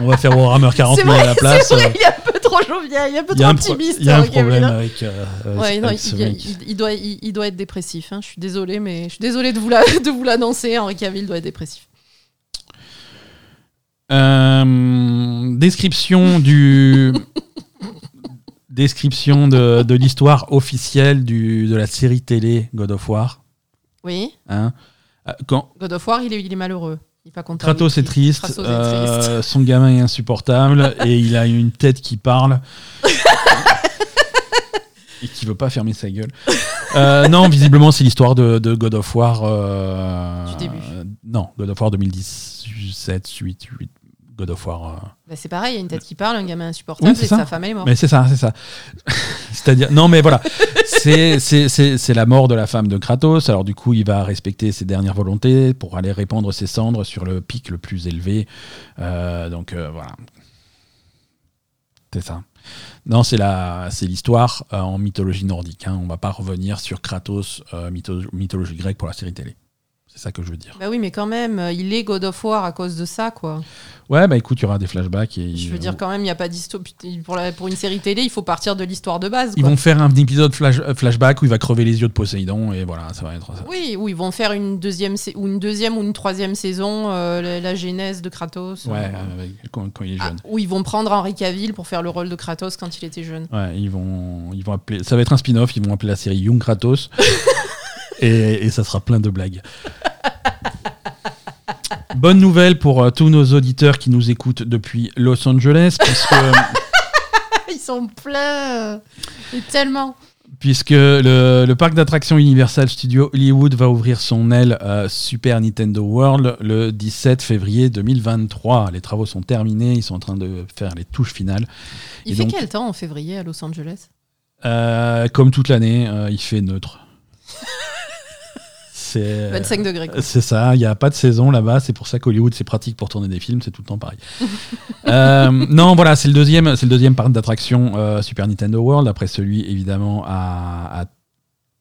On va faire Warhammer 40 C'est 000 à la place. vrai, euh, il est un peu trop jovial, il est un peu Il y a trop un, pro- optimiste. il y a un Cavill, problème hein. avec, euh, avec- Ouais, non, avec il, ce il- mec. il- il doit, il, il doit être dépressif. hein. Je suis désolée, mais je suis désolée de vous la- de vous l'annoncer. Henri Cavill doit être dépressif. Euh, description du. description de, de l'histoire officielle du, de la série télé God of War. Oui, hein. Euh, Quand God of War, il est, il est malheureux. Il est pas content. Kratos est triste, Kratos est euh, son gamin est insupportable et il a une tête qui parle. et qui veut pas fermer sa gueule. Euh, non, visiblement, c'est l'histoire de, de God of War. euh, Du début. non, God of War 2017, 8, 8. God of War. euh. Bah, c'est pareil, il y a une tête qui parle, un gamin insupportable Oui, c'est et ça. sa femme elle est morte. Mais c'est ça, c'est ça. C'est-à-dire, non, mais voilà, c'est la mort de la femme de Kratos. Alors du coup, il va respecter ses dernières volontés pour aller répandre ses cendres sur le pic le plus élevé. Euh, donc euh, voilà, c'est ça. Non, c'est la, c'est l'histoire en mythologie nordique. Hein. On va pas revenir sur Kratos, mytho- mythologie grecque pour la série télé. C'est ça que je veux dire. Bah oui, mais quand même, euh, il est God of War à cause de ça, quoi. Ouais, bah écoute, il y aura des flashbacks et Je veux dire, quand même, il n'y a pas d'histoire. Pour, la- pour une série télé, il faut partir de l'histoire de base. ils vont faire un épisode flash- euh, flashback où il va crever les yeux de Poséidon et voilà, ça va être ça. Oui, ou ils vont faire une deuxième, sa- ou une deuxième ou une troisième saison, euh, la, la genèse de Kratos. Ouais, euh, avec- quand, quand il est ah, jeune. ou ils vont prendre Henri Cavill pour faire le rôle de Kratos quand il était jeune. Ouais, ils vont, ils vont appeler, ça va être un spin-off, ils vont appeler la série Young Kratos. et, et ça sera plein de blagues. Bonne nouvelle pour euh, tous nos auditeurs qui nous écoutent depuis Los Angeles, puisque, Ils sont pleins Et tellement puisque le, le parc d'attractions Universal Studios Hollywood va ouvrir son aile euh, Super Nintendo World le 17 février 2023. Les travaux sont terminés, ils sont en train de faire les touches finales. Il Et fait donc- quel temps en février à Los Angeles? Euh, comme toute l'année, euh, il fait neutre. C'est 25 degrés. quoi. c'est ça, il n'y a pas de saison là-bas, c'est pour ça qu'Hollywood c'est pratique pour tourner des films, c'est tout le temps pareil. Euh, non, voilà, c'est le deuxième, c'est le deuxième parc d'attraction euh, Super Nintendo World, après celui évidemment à, à-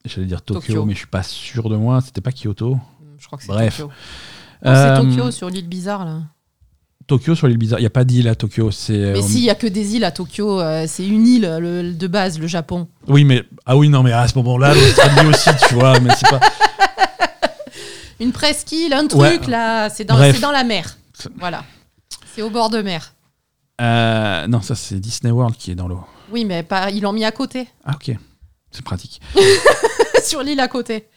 j'allais dire Tokyo, Tokyo. mais je suis pas sûr de moi, c'était pas Kyoto. Je crois que c'est. Tokyo. Euh, c'est Tokyo sur l'île bizarre là. Tokyo sur l'île bizarre, il n'y a pas d'île à Tokyo, c'est. Mais euh, s'il y a que des îles à Tokyo, euh, c'est une île le- de base, le Japon. Oui, mais ah oui, non, mais à ce moment-là, l'Australie aussi, tu vois, mais c'est pas. Une presqu'île, un truc Ouais. là, c'est dans, la mer. Voilà. C'est au bord de mer. Euh, non, ça c'est Disney World qui est dans l'eau. Oui, mais pas, ils l'ont mis à côté. Ah ok, c'est pratique. sur l'île à côté.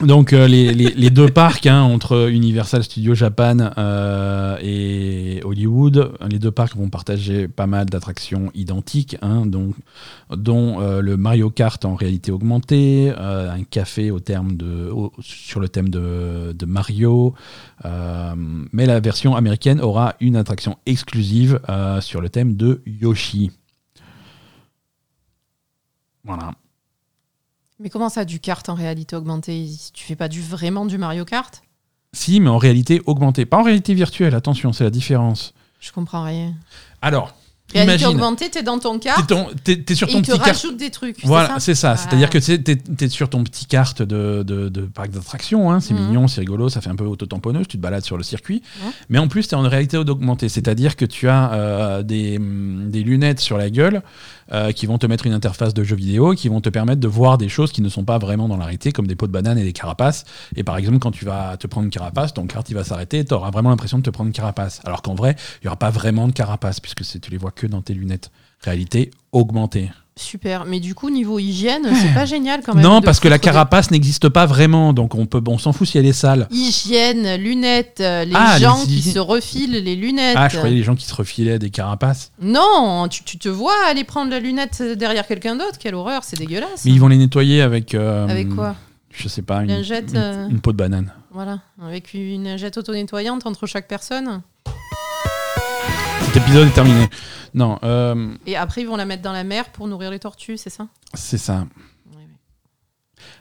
Donc euh, les, deux parcs hein, entre Universal Studios Japan euh, et Hollywood, les deux parcs vont partager pas mal d'attractions identiques, hein, dont euh, le Mario Kart en réalité augmentée, un café au terme de, sur le thème de, Mario, mais la version américaine aura une attraction exclusive sur le thème de Yoshi. Voilà. Mais comment ça, du kart en réalité augmentée Tu fais pas du, vraiment du Mario Kart? Si, mais en réalité augmentée. Pas en réalité virtuelle, attention, c'est la différence. Je comprends rien. Alors, Réalité imagine, augmentée, t'es dans ton t'es, ton- t'es- t'es sur et ton il te petit rajoute des trucs. Voilà, c'est c'est ça. Ah. C'est-à-dire que tu t'es, t'es sur ton petit carte de, de, de parc d'attractions. hein. C'est Mhm. mignon, c'est rigolo, ça fait un peu auto-tamponneuse. Tu te balades sur le circuit. Mais en plus, tu es en réalité augmentée. C'est-à-dire que tu as euh, des, des lunettes sur la gueule euh, qui vont te mettre une interface de jeu vidéo qui vont te permettre de voir des choses qui ne sont pas vraiment dans la réalité, comme des pots de banane et des carapaces. Et par exemple, quand tu vas te prendre une carapace, ton kart il va s'arrêter tu auras vraiment l'impression de te prendre une carapace. Alors qu'en vrai, il n'y aura pas vraiment de carapace puisque c'est- tu les vois que dans tes lunettes. Réalité augmentée. Super. Mais du coup, niveau hygiène, c'est pas génial quand même. Non, parce que la des- carapace n'existe pas vraiment, donc on peut, on s'en fout si elle est sale. Hygiène, lunettes, euh, les Ah, gens les qui hygiènes. se refilent les lunettes. Ah, je croyais les gens qui se refilaient des carapaces. Non, tu, tu te vois aller prendre la lunette derrière quelqu'un d'autre. Quelle horreur, c'est dégueulasse. Mais ils vont les nettoyer avec. euh, Avec quoi? Je sais pas, une, Lingette, une- euh. une peau de banane. Voilà, avec une lingette auto-nettoyante entre chaque personne. Cet épisode est terminé. Non, euh, Et après, ils vont la mettre dans la mer pour nourrir les tortues, c'est ça? C'est ça.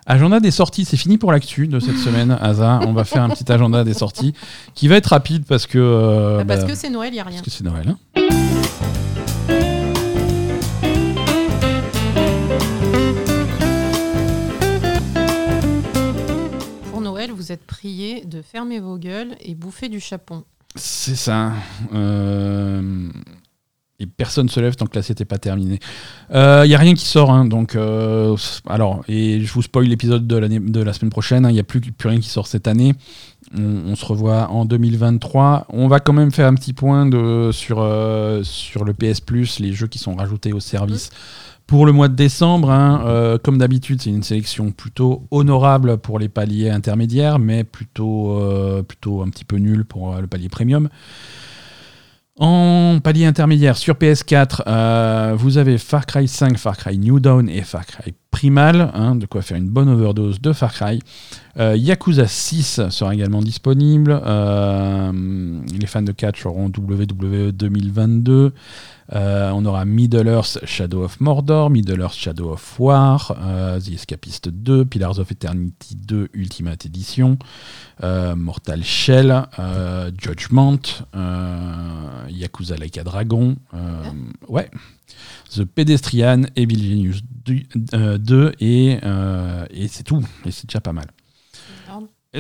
Agenda des sorties, c'est fini pour l'actu de cette semaine, Asa. On va faire un petit agenda des sorties qui va être rapide parce que. euh, Bah, Parce bah, que c'est Noël, il n'y a rien. parce que c'est Noël. hein. Pour Noël, vous êtes priés de fermer vos gueules et bouffer du chapon. C'est ça. Euh, Et personne se lève tant que l'assiette n'est pas terminée. Il n'y a rien qui sort, hein, donc euh, alors et je vous spoil l'épisode de la semaine prochaine. Il n'y a plus, plus rien qui sort cette année. On, on se revoit en 2023. On va quand même faire un petit point de, sur, euh, sur le PS Plus, les jeux qui sont rajoutés au service. Pour le mois de décembre, hein, euh, comme d'habitude, c'est une sélection plutôt honorable pour les paliers intermédiaires, mais plutôt, euh, plutôt un petit peu nul pour euh, le palier premium. En palier intermédiaire sur PS4, euh, vous avez Far Cry 5, Far Cry New Dawn et Far Cry Primal, hein, de quoi faire une bonne overdose de Far Cry. Euh, Yakuza 6 sera également disponible. les fans de catch auront WWE 2022. on aura Middle Earth Shadow of Mordor, Middle Earth Shadow of War, The Escapist 2, Pillars of Eternity 2 Ultimate Edition, Mortal Shell, Judgment, Yakuza Like a Dragon. ouais. The Pedestrian, Evil Genius 2, et, euh, et c'est tout. Et c'est déjà pas mal.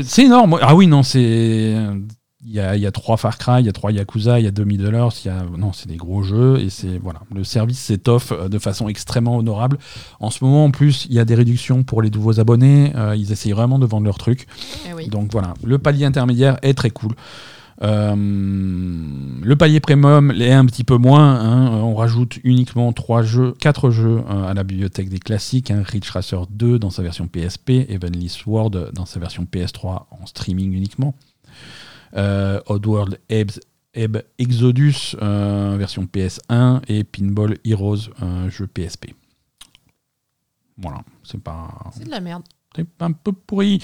C'est énorme. Ah oui, non, c'est. Il y, a, il y a trois Far Cry, il y a trois Yakuza, il y a deux Middle Earth, il y a... non, c'est des gros jeux et c'est voilà, le service s'étoffe euh, de façon extrêmement honorable. En ce moment, en plus, il y a des réductions pour les nouveaux abonnés. Euh, ils essayent vraiment de vendre leur truc. Eh Donc voilà, le palier intermédiaire est très cool. Euh, le palier premium est un petit peu moins. Hein. On rajoute uniquement 3 jeux, 4 jeux euh, à la bibliothèque des classiques. Hein. Ridge Racer 2 dans sa version PSP, Heavenly Sword dans sa version PS3 en streaming uniquement. Euh, Oddworld Ebb, Exodus version PS1 et Pinball Heroes jeu PSP. Voilà, c'est pas. C'est de la merde un peu pourri.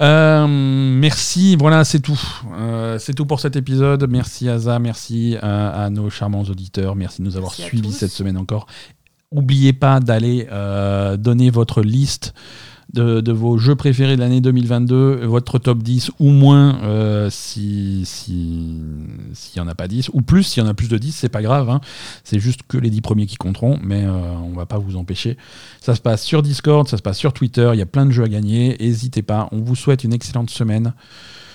Euh, merci, voilà, c'est tout. Euh, c'est tout pour cet épisode. Merci Aza, merci à, nos charmants auditeurs, merci de nous avoir suivis cette semaine encore. N'oubliez pas d'aller euh, donner votre liste de, vos jeux préférés de l'année 2022, votre top 10 ou moins euh, si s'il n'y en a pas 10, ou plus s'il y en a plus de 10, c'est pas grave, hein. c'est juste que les 10 premiers qui compteront, mais euh, on va pas vous empêcher. Ça se passe sur Discord, ça se passe sur Twitter, il y a plein de jeux à gagner, n'hésitez pas, on vous souhaite une excellente semaine.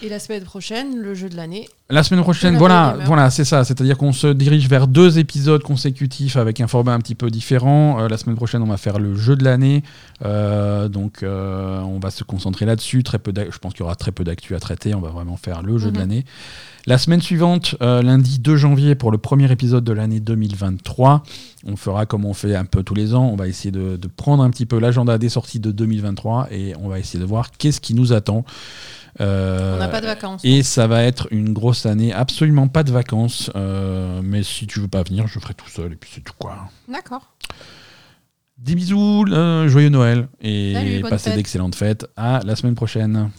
Et la semaine prochaine, le jeu de l'année. La semaine prochaine, voilà, voilà, c'est ça. C'est-à-dire qu'on se dirige vers deux épisodes consécutifs avec un format un petit peu différent. Euh, la semaine prochaine, on va faire le jeu de l'année. Euh, donc, euh, on va se concentrer là-dessus. Très peu, je pense qu'il y aura très peu d'actu à traiter. On va vraiment faire le jeu de mhm. l'année. La semaine suivante, lundi 2 janvier, pour le premier épisode de l'année 2023, on fera comme on fait un peu tous les ans. On va essayer de, de prendre un petit peu l'agenda des sorties de 2023 et on va essayer de voir qu'est-ce qui nous attend. Euh, on n'a pas de vacances. Et ça va être une grosse année, absolument pas de vacances. Euh, mais si tu veux pas venir, je ferai tout seul et puis c'est tout quoi. D'accord. Des bisous, euh, joyeux Noël et passez d'excellentes fêtes. À la semaine prochaine.